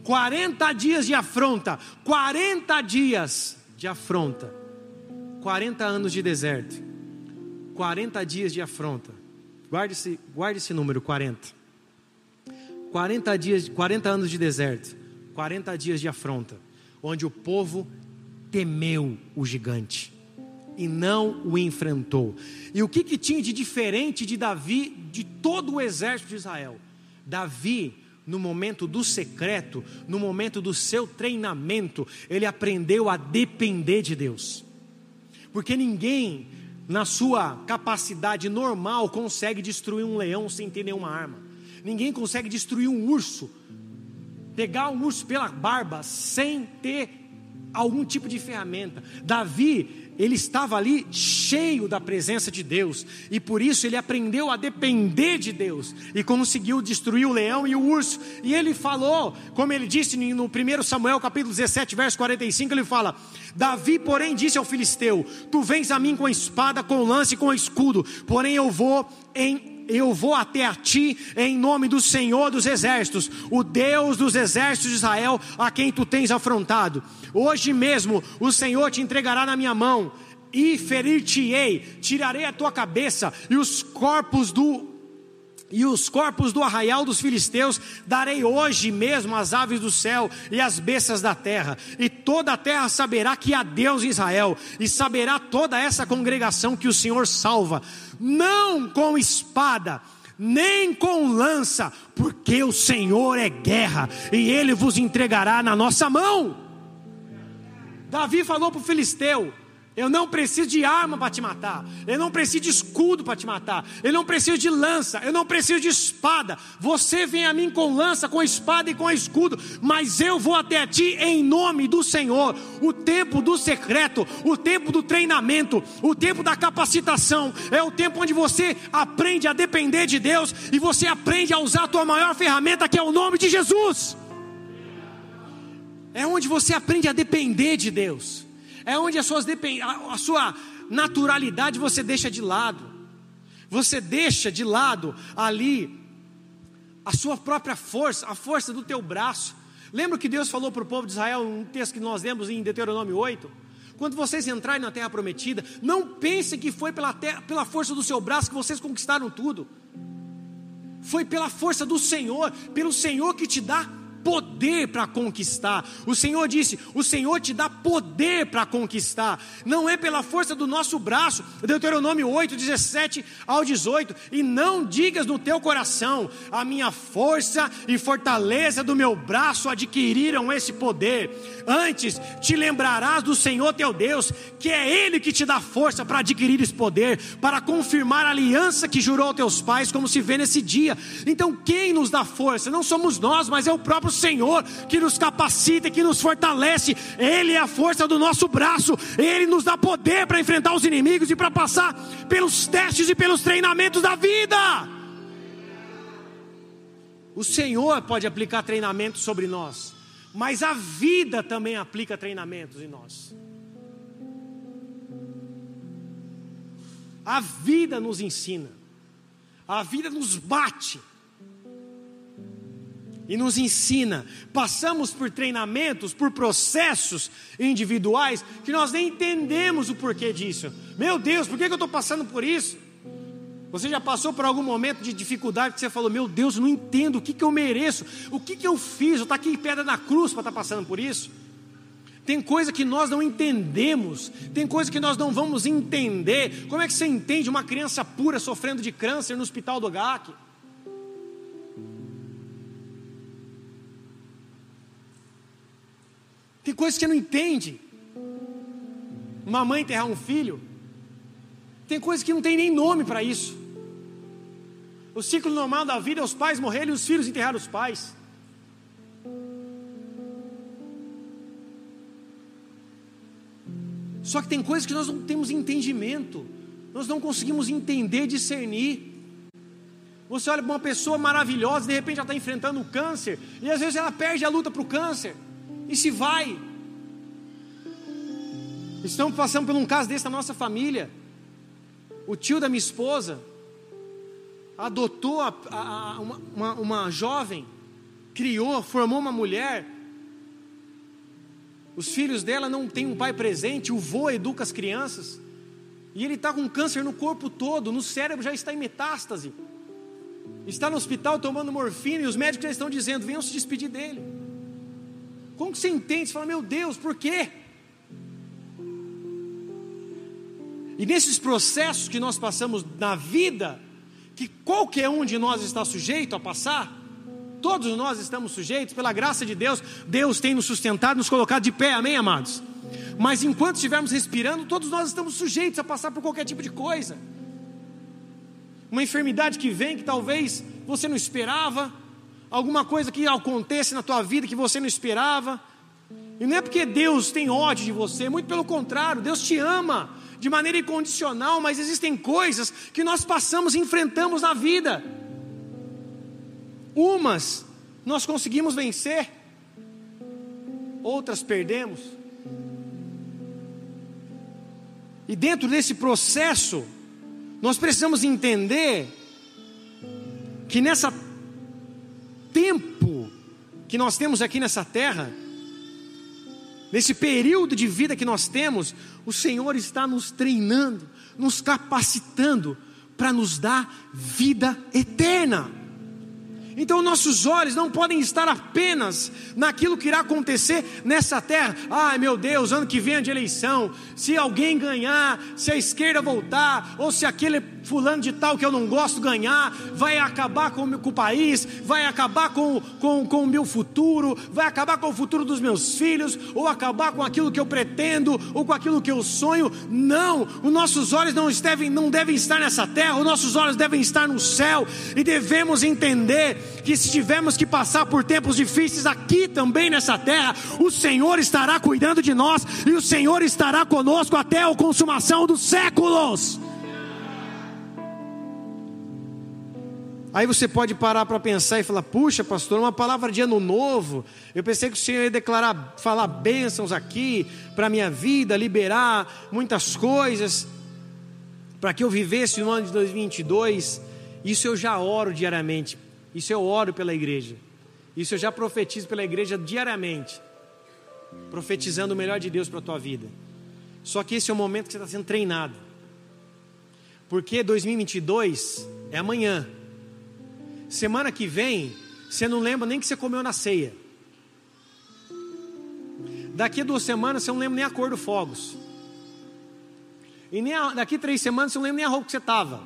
40 dias de afronta, 40 dias de afronta, 40 anos de deserto, 40 dias de afronta. Guarde esse, guarde esse número, 40. 40 dias, 40 anos de deserto, 40 dias de afronta, onde o povo temeu o gigante e não o enfrentou. E o que, que tinha de diferente de Davi, de todo o exército de Israel? Davi, no momento do secreto, no momento do seu treinamento, ele aprendeu a depender de Deus. Porque ninguém, na sua capacidade normal, consegue destruir um leão sem ter nenhuma arma. Ninguém consegue destruir um urso, pegar um urso pela barba sem ter algum tipo de ferramenta. Davi, ele estava ali cheio da presença de Deus, e por isso ele aprendeu a depender de Deus, e conseguiu destruir o leão e o urso. E ele falou, como ele disse no 1 Samuel capítulo 17, verso 45, ele fala: Davi, porém, disse ao filisteu: Tu vens a mim com a espada, com lance e com escudo, porém eu vou em eu vou até a ti em nome do Senhor dos exércitos, o Deus dos exércitos de Israel, a quem tu tens afrontado. Hoje mesmo o Senhor te entregará na minha mão e ferir-te-ei, tirarei a tua cabeça e os corpos do e os corpos do arraial dos filisteus darei hoje mesmo às aves do céu e às bestas da terra, e toda a terra saberá que há Deus em Israel, e saberá toda essa congregação que o Senhor salva, não com espada, nem com lança, porque o Senhor é guerra, e ele vos entregará na nossa mão. Davi falou para o filisteu: eu não preciso de arma para te matar. Eu não preciso de escudo para te matar. Eu não preciso de lança. Eu não preciso de espada. Você vem a mim com lança, com espada e com escudo. Mas eu vou até ti em nome do Senhor. O tempo do secreto, o tempo do treinamento, o tempo da capacitação. É o tempo onde você aprende a depender de Deus e você aprende a usar a tua maior ferramenta, que é o nome de Jesus. É onde você aprende a depender de Deus é onde as suas a sua naturalidade você deixa de lado. Você deixa de lado ali a sua própria força, a força do teu braço. Lembra que Deus falou para o povo de Israel, um texto que nós lemos em Deuteronômio 8? Quando vocês entrarem na terra prometida, não pensem que foi pela, terra, pela força do seu braço que vocês conquistaram tudo. Foi pela força do Senhor, pelo Senhor que te dá poder para conquistar. O Senhor disse: O Senhor te dá poder para conquistar. Não é pela força do nosso braço. Deuteronômio 8, 17 ao 18. E não digas no teu coração: A minha força e fortaleza do meu braço adquiriram esse poder. Antes te lembrarás do Senhor teu Deus, que é Ele que te dá força para adquirir esse poder, para confirmar a aliança que jurou aos teus pais, como se vê nesse dia. Então, quem nos dá força? Não somos nós, mas é o próprio Senhor que nos capacita, que nos fortalece. Ele é a força do nosso braço. Ele nos dá poder para enfrentar os inimigos e para passar pelos testes e pelos treinamentos da vida. O Senhor pode aplicar treinamento sobre nós, mas a vida também aplica treinamentos em nós. A vida nos ensina, a vida nos bate e nos ensina. Passamos por treinamentos, por processos individuais que nós nem entendemos o porquê disso. Meu Deus, por que eu estou passando por isso? Você já passou por algum momento de dificuldade que você falou: Meu Deus, eu não entendo o que, que eu mereço, o que, que eu fiz, eu estou aqui em pedra na cruz para estar tá passando por isso? Tem coisa que nós não entendemos, tem coisa que nós não vamos entender. Como é que você entende uma criança pura sofrendo de câncer no hospital do GAC? Coisas que não entende. Uma mãe enterrar um filho. Tem coisas que não tem nem nome para isso. O ciclo normal da vida é os pais morrerem e os filhos enterrar os pais. Só que tem coisas que nós não temos entendimento, nós não conseguimos entender, discernir. Você olha para uma pessoa maravilhosa, de repente ela está enfrentando o câncer, e às vezes ela perde a luta para o câncer e se vai. Estamos passando por um caso desse na nossa família. O tio da minha esposa adotou a, a, a, uma, uma, uma jovem, criou, formou uma mulher. Os filhos dela não têm um pai presente, o vô educa as crianças. E ele está com câncer no corpo todo, no cérebro já está em metástase. Está no hospital tomando morfina e os médicos já estão dizendo: venham se despedir dele. Como que você entende? Você fala, meu Deus, por quê? E nesses processos que nós passamos na vida, que qualquer um de nós está sujeito a passar, todos nós estamos sujeitos, pela graça de Deus, Deus tem nos sustentado, nos colocado de pé, amém, amados? Mas enquanto estivermos respirando, todos nós estamos sujeitos a passar por qualquer tipo de coisa. Uma enfermidade que vem que talvez você não esperava, alguma coisa que acontece na tua vida que você não esperava. E não é porque Deus tem ódio de você, muito pelo contrário, Deus te ama de maneira incondicional, mas existem coisas que nós passamos e enfrentamos na vida. Umas nós conseguimos vencer, outras perdemos. E dentro desse processo, nós precisamos entender que nessa tempo que nós temos aqui nessa terra, nesse período de vida que nós temos, o Senhor está nos treinando, nos capacitando para nos dar vida eterna. Então nossos olhos não podem estar apenas naquilo que irá acontecer nessa terra. Ai meu Deus, ano que vem é de eleição. Se alguém ganhar, se a esquerda voltar, ou se aquele fulano de tal que eu não gosto ganhar, vai acabar com, o país, vai acabar com, com, com o meu futuro, vai acabar com o futuro dos meus filhos, ou acabar com aquilo que eu pretendo, ou com aquilo que eu sonho. Não, os nossos olhos não devem, não devem estar nessa terra, os nossos olhos devem estar no céu, e devemos entender que se tivermos que passar por tempos difíceis aqui também nessa terra, o Senhor estará cuidando de nós e o Senhor estará conosco até a consumação dos séculos. Aí você pode parar para pensar e falar: puxa, pastor, uma palavra de ano novo. Eu pensei que o Senhor ia declarar, falar bênçãos aqui para minha vida, liberar muitas coisas, para que eu vivesse no ano de 2022. Isso eu já oro diariamente. Isso eu oro pela igreja. Isso eu já profetizo pela igreja diariamente. Profetizando o melhor de Deus para a tua vida. Só que esse é o momento que você está sendo treinado. Porque 2022 é amanhã. Semana que vem, você não lembra nem que você comeu na ceia. Daqui duas semanas você não lembra nem a cor do fogos. E nem a, daqui três semanas você não lembra nem a roupa que você estava.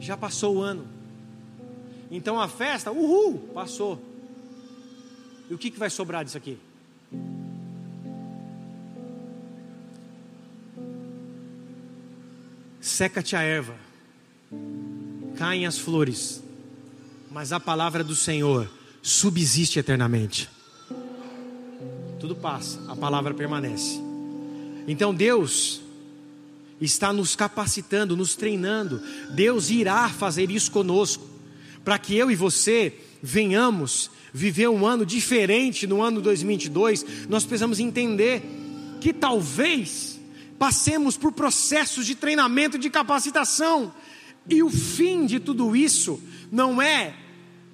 Já passou o ano. Então a festa, uhul, passou. E o que, que vai sobrar disso aqui? Seca-te a erva, caem as flores, mas a palavra do Senhor subsiste eternamente. Tudo passa, a palavra permanece. Então Deus está nos capacitando, nos treinando. Deus irá fazer isso conosco para que eu e você venhamos viver um ano diferente no ano 2022, nós precisamos entender que talvez passemos por processos de treinamento, de capacitação, e o fim de tudo isso não é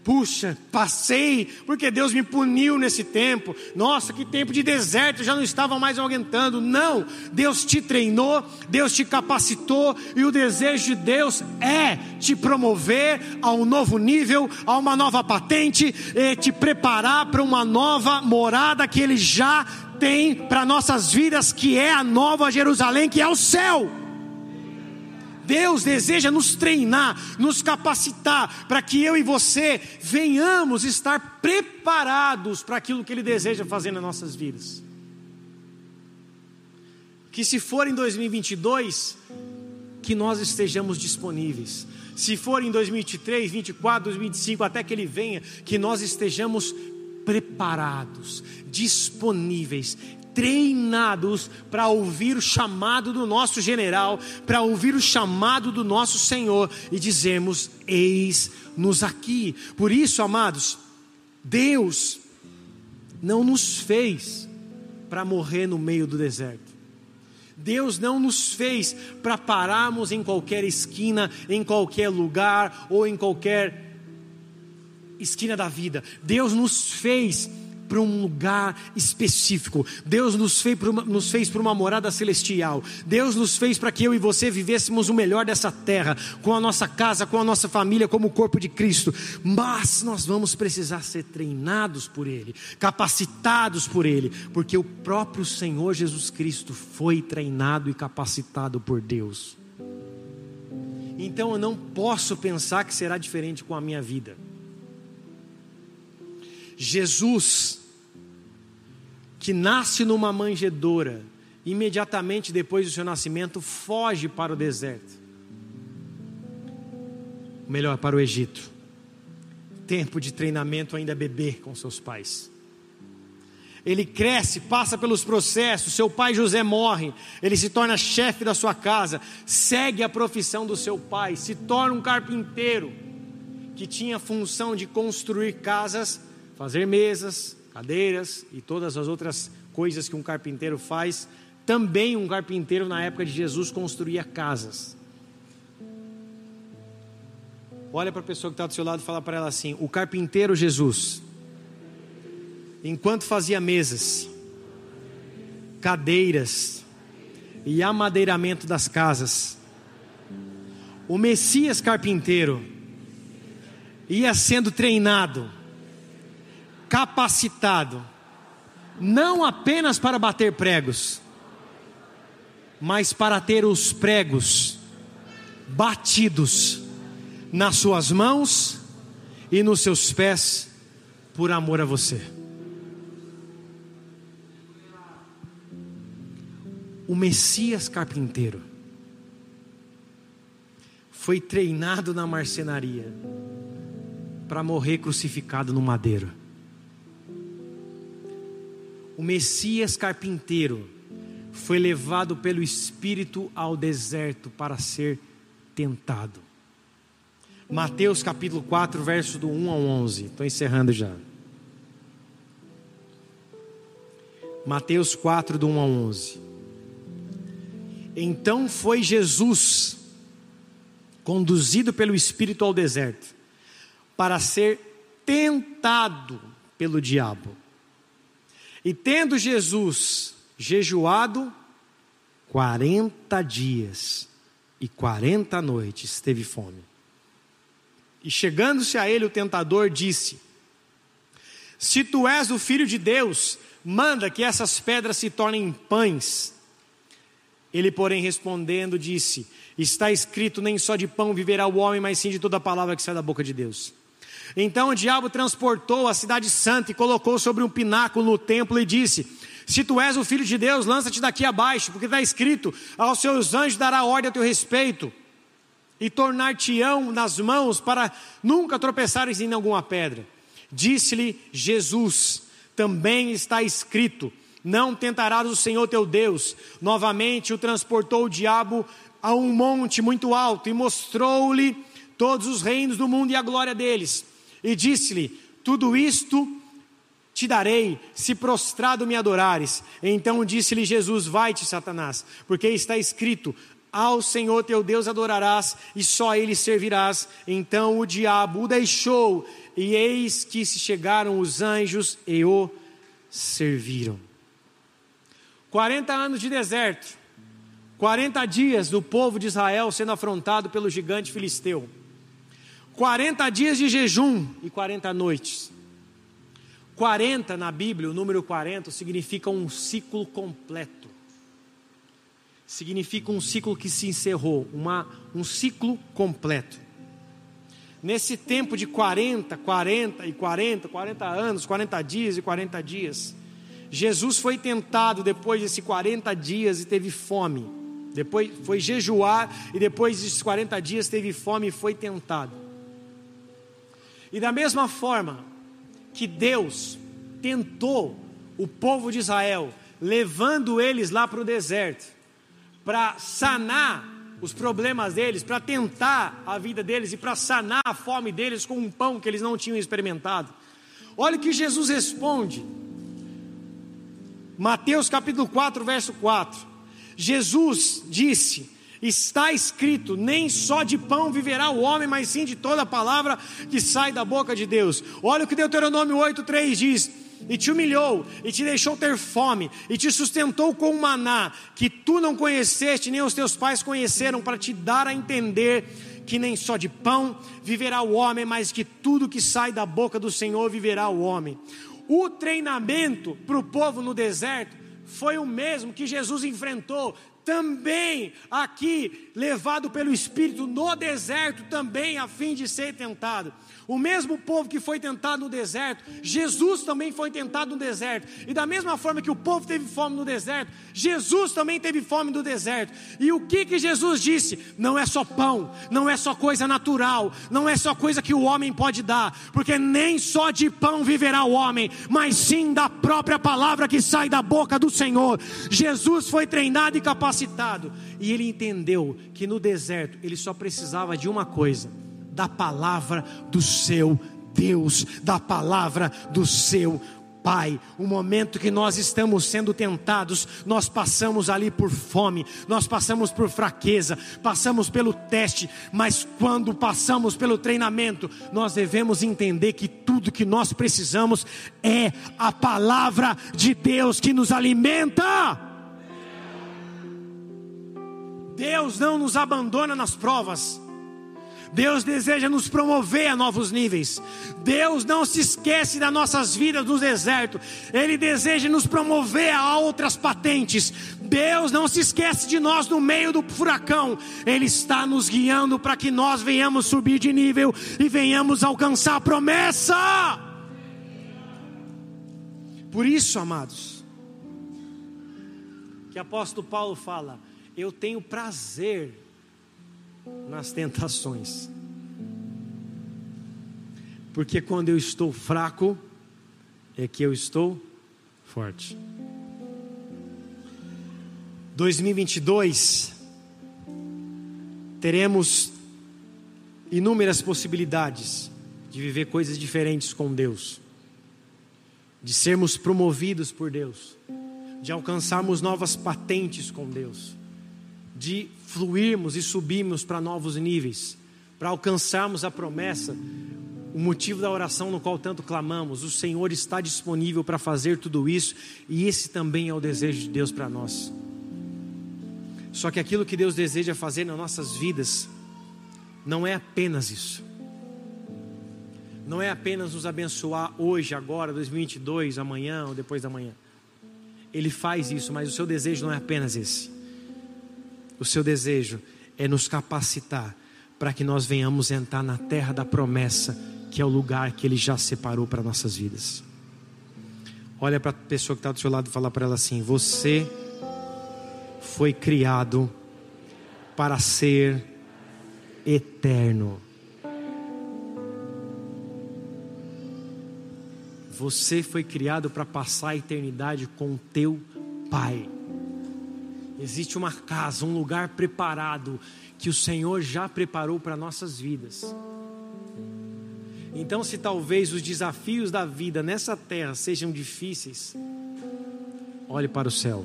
Puxa, passei, porque Deus me puniu nesse tempo. Nossa, que tempo de deserto, já não estava mais aguentando. Não, Deus te treinou, Deus te capacitou, e o desejo de Deus é te promover a um novo nível, a uma nova patente, te preparar para uma nova morada que Ele já tem para nossas vidas, que é a nova Jerusalém, que é o céu. Deus deseja nos treinar, nos capacitar, para que eu e você venhamos estar preparados para aquilo que Ele deseja fazer nas nossas vidas. Que se for em 2022, que nós estejamos disponíveis. Se for em 2023, 2024, 2025, até que Ele venha, que nós estejamos preparados, disponíveis, treinados para ouvir o chamado do nosso general, para ouvir o chamado do nosso Senhor e dizemos: Eis-nos aqui. Por isso, amados, Deus não nos fez para morrer no meio do deserto. Deus não nos fez para pararmos em qualquer esquina, em qualquer lugar ou em qualquer esquina da vida. Deus nos fez para um lugar específico. Deus nos fez para uma, nos fez para uma morada celestial. Deus nos fez para que eu e você vivêssemos o melhor dessa terra, com a nossa casa, com a nossa família, como o corpo de Cristo. Mas nós vamos precisar ser treinados por Ele, capacitados por Ele, porque o próprio Senhor Jesus Cristo foi treinado e capacitado por Deus. Então eu não posso pensar que será diferente com a minha vida. Jesus, que nasce numa manjedoura, imediatamente depois do seu nascimento, foge para o deserto. Melhor, para o Egito. Tempo de treinamento ainda bebê com seus pais. Ele cresce, passa pelos processos. Seu pai José morre, ele se torna chefe da sua casa, segue a profissão do seu pai, se torna um carpinteiro que tinha a função de construir casas fazer mesas, cadeiras e todas as outras coisas que um carpinteiro faz. Também um carpinteiro na época de Jesus construía casas. Olha para a pessoa que está do seu lado e fala para ela assim: o carpinteiro Jesus, enquanto fazia mesas, cadeiras e amadeiramento das casas, o Messias carpinteiro ia sendo treinado capacitado, não apenas para bater pregos, mas para ter os pregos batidos nas suas mãos e nos seus pés, por amor a você. O Messias carpinteiro foi treinado na marcenaria para morrer crucificado no madeiro o Messias carpinteiro foi levado pelo Espírito ao deserto para ser tentado. Mateus capítulo 4, verso do 1 ao 11. Estou encerrando já. Mateus 4, do 1 ao 11. Então foi Jesus conduzido pelo Espírito ao deserto para ser tentado pelo diabo. E tendo Jesus jejuado 40 dias e 40 noites, teve fome. E chegando-se a ele o tentador disse: Se tu és o filho de Deus, manda que essas pedras se tornem pães. Ele, porém, respondendo, disse: Está escrito: Nem só de pão viverá o homem, mas sim de toda palavra que sai da boca de Deus. Então o diabo transportou a cidade santa e colocou sobre um pináculo no templo e disse: Se tu és o filho de Deus, lança-te daqui abaixo, porque está escrito: Aos seus anjos dará ordem a teu respeito, e tornar-te-ão nas mãos para nunca tropeçares em alguma pedra. Disse-lhe Jesus: Também está escrito: Não tentarás o Senhor teu Deus. Novamente o transportou o diabo a um monte muito alto e mostrou-lhe todos os reinos do mundo e a glória deles e disse-lhe: Tudo isto te darei, se prostrado me adorares. Então disse-lhe Jesus: Vai-te, Satanás, porque está escrito: Ao Senhor teu Deus adorarás e só ele servirás. Então o diabo o deixou, e eis que se chegaram os anjos e o serviram. 40 anos de deserto, 40 dias do povo de Israel sendo afrontado pelo gigante filisteu. 40 dias de jejum e 40 noites. 40 na Bíblia, o número 40 significa um ciclo completo. Significa um ciclo que se encerrou, uma, um ciclo completo. Nesse tempo de 40, 40 e 40, 40 anos, 40 dias e 40 dias, Jesus foi tentado depois desses 40 dias e teve fome. Depois foi jejuar e depois desses 40 dias teve fome e foi tentado. E da mesma forma que Deus tentou o povo de Israel, levando eles lá para o deserto, para sanar os problemas deles, para tentar a vida deles e para sanar a fome deles com um pão que eles não tinham experimentado. Olha o que Jesus responde. Mateus capítulo 4, verso 4. Jesus disse: Está escrito: nem só de pão viverá o homem, mas sim de toda palavra que sai da boca de Deus. Olha o que Deuteronômio 8,3 diz: E te humilhou, e te deixou ter fome, e te sustentou com maná, que tu não conheceste, nem os teus pais conheceram, para te dar a entender que nem só de pão viverá o homem, mas que tudo que sai da boca do Senhor viverá o homem. O treinamento para o povo no deserto foi o mesmo que Jesus enfrentou também aqui levado pelo Espírito no deserto, também a fim de ser tentado. O mesmo povo que foi tentado no deserto, Jesus também foi tentado no deserto. E da mesma forma que o povo teve fome no deserto, Jesus também teve fome no deserto. E o que que Jesus disse? Não é só pão, não é só coisa natural, não é só coisa que o homem pode dar, porque nem só de pão viverá o homem, mas sim da própria palavra que sai da boca do Senhor. Jesus foi treinado e capacitado, e ele entendeu que no deserto ele só precisava de uma coisa da palavra do seu Deus, da palavra do seu Pai, o momento que nós estamos sendo tentados, nós passamos ali por fome, nós passamos por fraqueza, passamos pelo teste, mas quando passamos pelo treinamento, nós devemos entender que tudo que nós precisamos é a palavra de Deus que nos alimenta. Deus não nos abandona nas provas. Deus deseja nos promover a novos níveis. Deus não se esquece das nossas vidas no deserto. Ele deseja nos promover a outras patentes. Deus não se esquece de nós no meio do furacão. Ele está nos guiando para que nós venhamos subir de nível e venhamos alcançar a promessa. Por isso, amados, que apóstolo Paulo fala: Eu tenho prazer nas tentações. Porque quando eu estou fraco, é que eu estou forte. 2022 teremos inúmeras possibilidades de viver coisas diferentes com Deus, de sermos promovidos por Deus, de alcançarmos novas patentes com Deus de fluirmos e subirmos para novos níveis, para alcançarmos a promessa, o motivo da oração no qual tanto clamamos. O Senhor está disponível para fazer tudo isso, e esse também é o desejo de Deus para nós. Só que aquilo que Deus deseja fazer nas nossas vidas não é apenas isso. Não é apenas nos abençoar hoje, agora, 2022, amanhã ou depois da manhã. Ele faz isso, mas o seu desejo não é apenas esse o seu desejo é nos capacitar para que nós venhamos entrar na terra da promessa, que é o lugar que Ele já separou para nossas vidas. Olha para a pessoa que está do seu lado e fala para ela assim: Você foi criado para ser eterno. Você foi criado para passar a eternidade com o teu Pai. Existe uma casa, um lugar preparado que o Senhor já preparou para nossas vidas. Então, se talvez os desafios da vida nessa terra sejam difíceis, olhe para o céu.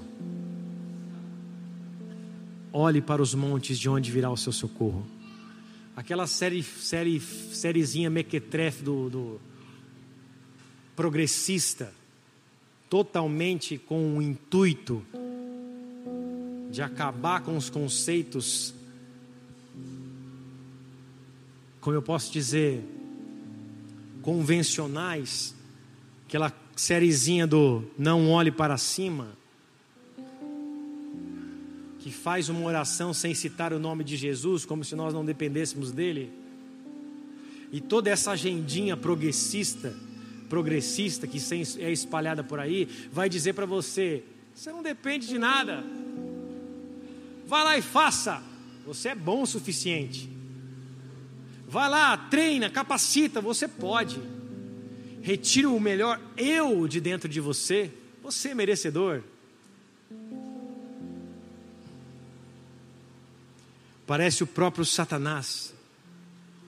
Olhe para os montes de onde virá o seu socorro. Aquela série, série, sériezinha mequetrefe do, do progressista, totalmente com o intuito de acabar com os conceitos, como eu posso dizer, convencionais, aquela sériezinha do não olhe para cima, que faz uma oração sem citar o nome de Jesus, como se nós não dependêssemos dele, e toda essa agendinha progressista, progressista que é espalhada por aí, vai dizer para você: você não depende de nada. Vá lá e faça. Você é bom o suficiente. Vá lá, treina, capacita. Você pode. Retira o melhor eu de dentro de você. Você é merecedor. Parece o próprio Satanás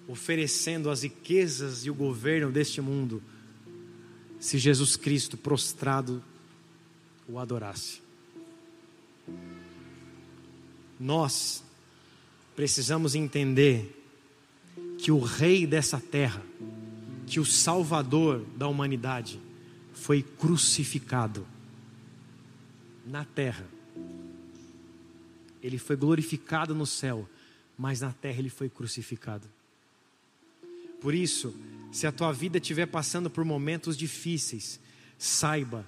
oferecendo as riquezas e o governo deste mundo, se Jesus Cristo prostrado o adorasse. Nós precisamos entender que o rei dessa terra, que o salvador da humanidade, foi crucificado na terra. Ele foi glorificado no céu, mas na terra ele foi crucificado. Por isso, se a tua vida estiver passando por momentos difíceis, saiba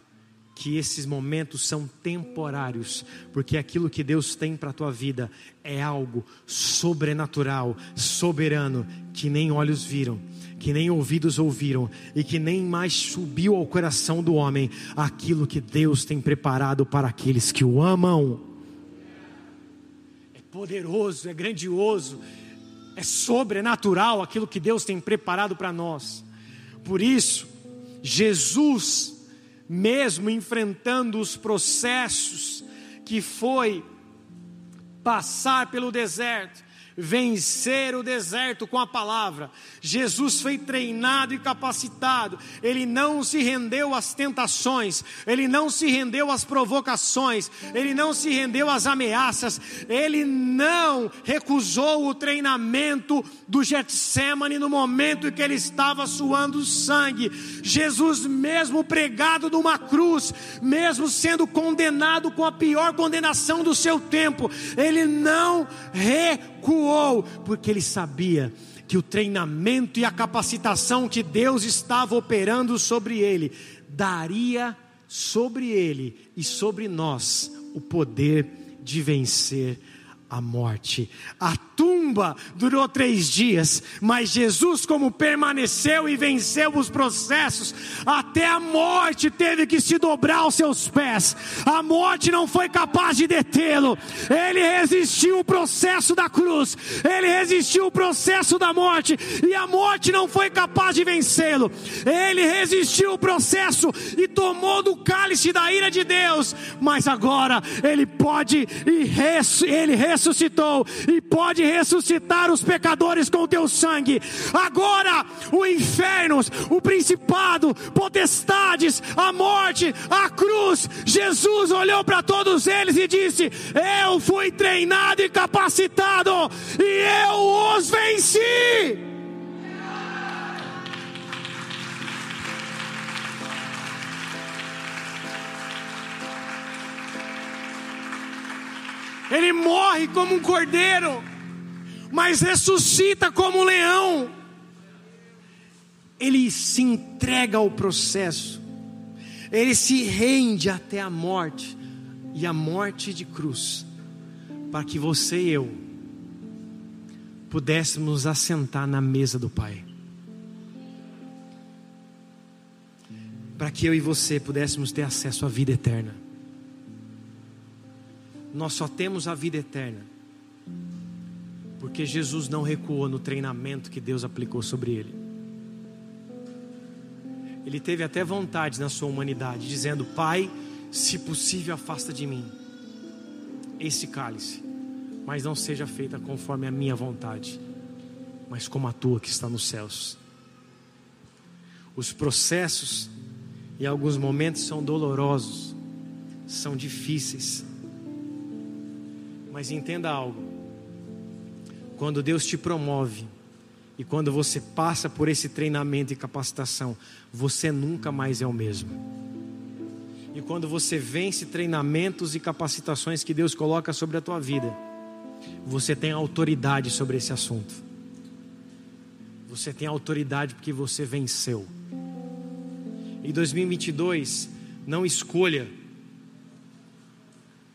que esses momentos são temporários, porque aquilo que Deus tem para a tua vida é algo sobrenatural, soberano, que nem olhos viram, que nem ouvidos ouviram e que nem mais subiu ao coração do homem aquilo que Deus tem preparado para aqueles que o amam. É poderoso, é grandioso, é sobrenatural aquilo que Deus tem preparado para nós. Por isso, Jesus mesmo enfrentando os processos que foi passar pelo deserto, vencer o deserto com a palavra. Jesus foi treinado e capacitado, ele não se rendeu às tentações, ele não se rendeu às provocações, ele não se rendeu às ameaças, ele não recusou o treinamento do Getsemane no momento em que ele estava suando sangue. Jesus, mesmo pregado numa cruz, mesmo sendo condenado com a pior condenação do seu tempo, ele não recusou recuou, porque ele sabia que o treinamento e a capacitação que Deus estava operando sobre ele daria sobre ele e sobre nós o poder de vencer a morte. A tumba durou três dias, mas Jesus, como permaneceu e venceu os processos, até a morte teve que se dobrar aos seus pés. A morte não foi capaz de detê-lo. Ele resistiu o processo da cruz, ele resistiu o processo da morte, e a morte não foi capaz de vencê-lo. Ele resistiu o processo e tomou do cálice da ira de Deus, mas agora ele pode e res, ele ressuscitou ressuscitou e pode ressuscitar os pecadores com o teu sangue. Agora, o inferno, o principado, potestades, a morte, a cruz, Jesus olhou para todos eles e disse: Eu fui treinado e capacitado, e eu os venci. Ele morre como um cordeiro, mas ressuscita como um leão. Ele se entrega ao processo, ele se rende até a morte e a morte de cruz, para que você e eu pudéssemos assentar na mesa do Pai. Para que eu e você pudéssemos ter acesso à vida eterna nós só temos a vida eterna, porque Jesus não recuou no treinamento que Deus aplicou sobre ele. Ele teve até vontade na sua humanidade, dizendo: Pai, se possível, afasta de mim esse cálice, mas não seja feita conforme a minha vontade, mas como a tua que está nos céus. Os processos, em alguns momentos, são dolorosos, são difíceis, mas entenda algo: quando Deus te promove e quando você passa por esse treinamento e capacitação, você nunca mais é o mesmo. E quando você vence treinamentos e capacitações que Deus coloca sobre a tua vida, você tem autoridade sobre esse assunto. Você tem autoridade porque você venceu. Em 2022, não escolha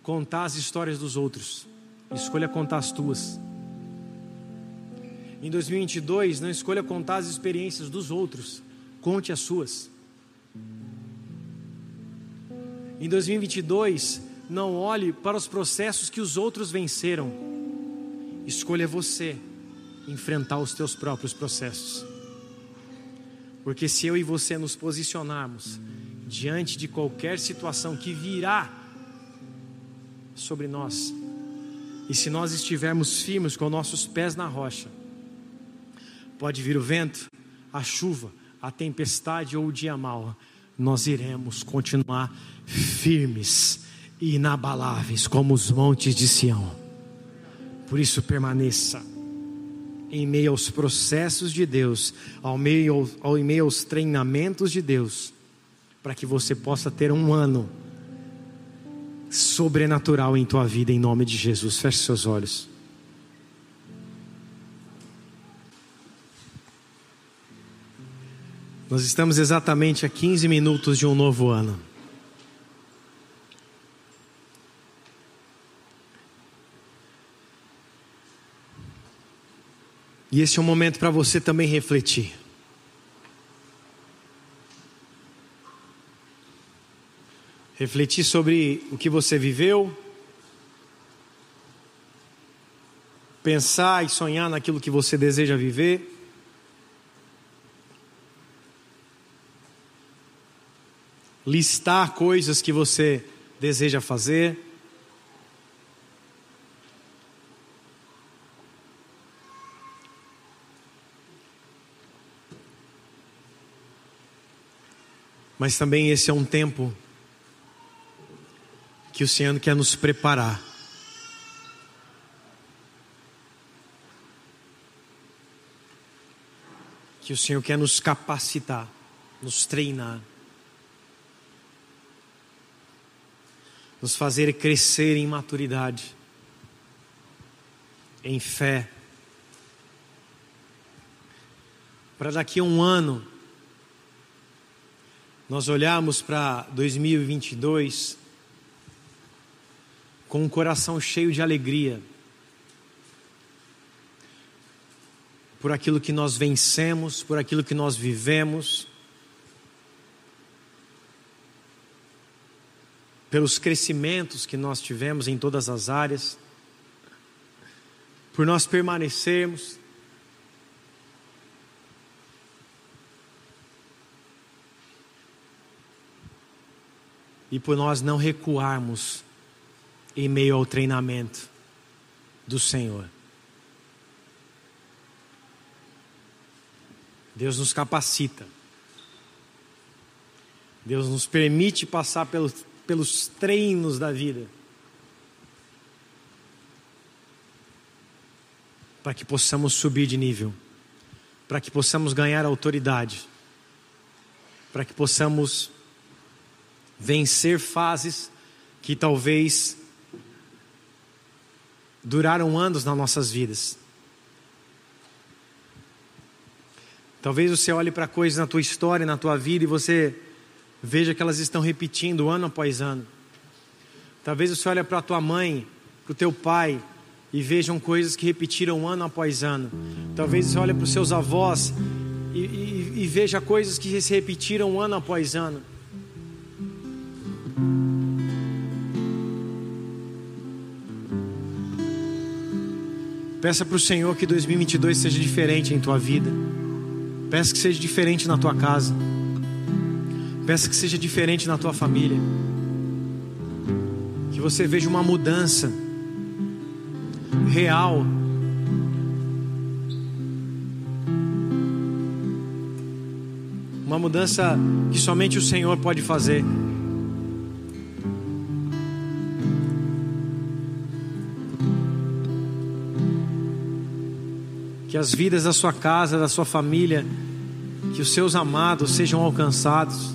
contar as histórias dos outros. Escolha contar as tuas. Em 2022, não escolha contar as experiências dos outros, conte as suas. Em 2022, não olhe para os processos que os outros venceram. Escolha você enfrentar os teus próprios processos. Porque se eu e você nos posicionarmos diante de qualquer situação que virá sobre nós, e se nós estivermos firmes com nossos pés na rocha, pode vir o vento, a chuva, a tempestade ou o dia mau, nós iremos continuar firmes e inabaláveis como os montes de Sião. Por isso, permaneça em meio aos processos de Deus, ao meio, ao, em meio aos treinamentos de Deus, para que você possa ter um ano sobrenatural em tua vida, em nome de Jesus. Feche seus olhos. Nós estamos exatamente a 15 minutos de um novo ano. E esse é um momento para você também refletir. Refletir sobre o que você viveu, pensar e sonhar naquilo que você deseja viver. Listar coisas que você deseja fazer. Mas também esse é um tempo que o Senhor quer nos preparar. Que o Senhor quer nos capacitar, nos treinar, nos fazer crescer em maturidade, em fé, para daqui a um ano nós olhamos para 2022 com um coração cheio de alegria por aquilo que nós vencemos, por aquilo que nós vivemos, pelos crescimentos que nós tivemos em todas as áreas, por nós permanecermos e por nós não recuarmos em meio ao treinamento do Senhor. Deus nos capacita. Deus nos permite passar pelos, pelos treinos da vida. Para que possamos subir de nível. Para que possamos ganhar autoridade. Para que possamos vencer fases que talvez duraram anos nas nossas vidas. Talvez você olhe para coisas na tua história, na tua vida e você veja que elas estão repetindo ano após ano. Talvez você olhe para a tua mãe, para o teu pai e vejam coisas que repetiram ano após ano. Talvez você olhe para os seus avós e, e, e veja coisas que se repetiram ano após ano. Peça para o Senhor que 2022 seja diferente em tua vida. Peça que seja diferente na tua casa. Peça que seja diferente na tua família. Que você veja uma mudança real. Uma mudança que somente o Senhor pode fazer. Que as vidas da sua casa, da sua família, que os seus amados sejam alcançados.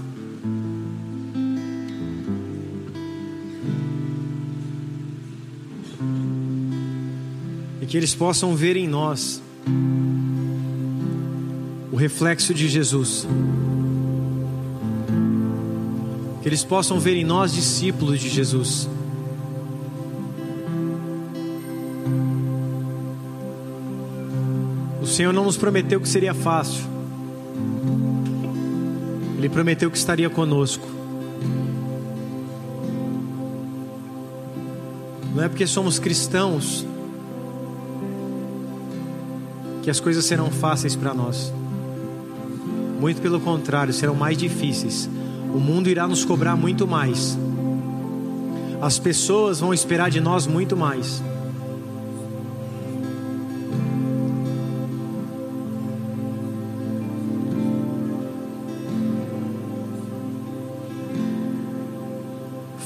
E que eles possam ver em nós o reflexo de Jesus. Que eles possam ver em nós discípulos de Jesus. Senhor não nos prometeu que seria fácil. Ele prometeu que estaria conosco. Não é porque somos cristãos que as coisas serão fáceis para nós. Muito pelo contrário, serão mais difíceis. O mundo irá nos cobrar muito mais. As pessoas vão esperar de nós muito mais.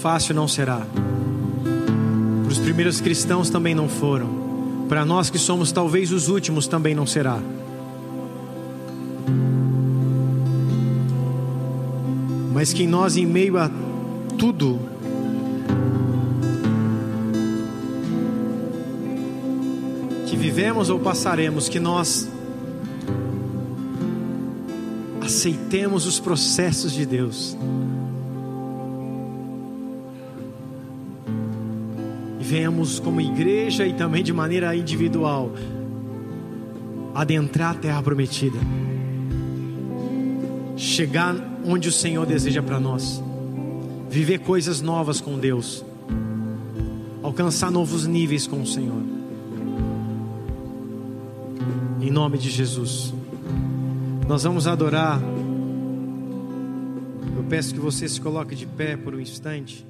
Fácil não será. Para os primeiros cristãos também não foram. para nós que somos talvez os últimos também não será. Mas que nós, em meio a tudo, que vivemos ou passaremos, que nós aceitemos os processos de Deus. Como igreja e também de maneira individual adentrar a terra prometida. Chegar onde o Senhor deseja para nós. Viver coisas novas com Deus. Alcançar novos níveis com o Senhor. Em nome de Jesus. Nós vamos adorar. Eu peço que você se coloque de pé por um instante.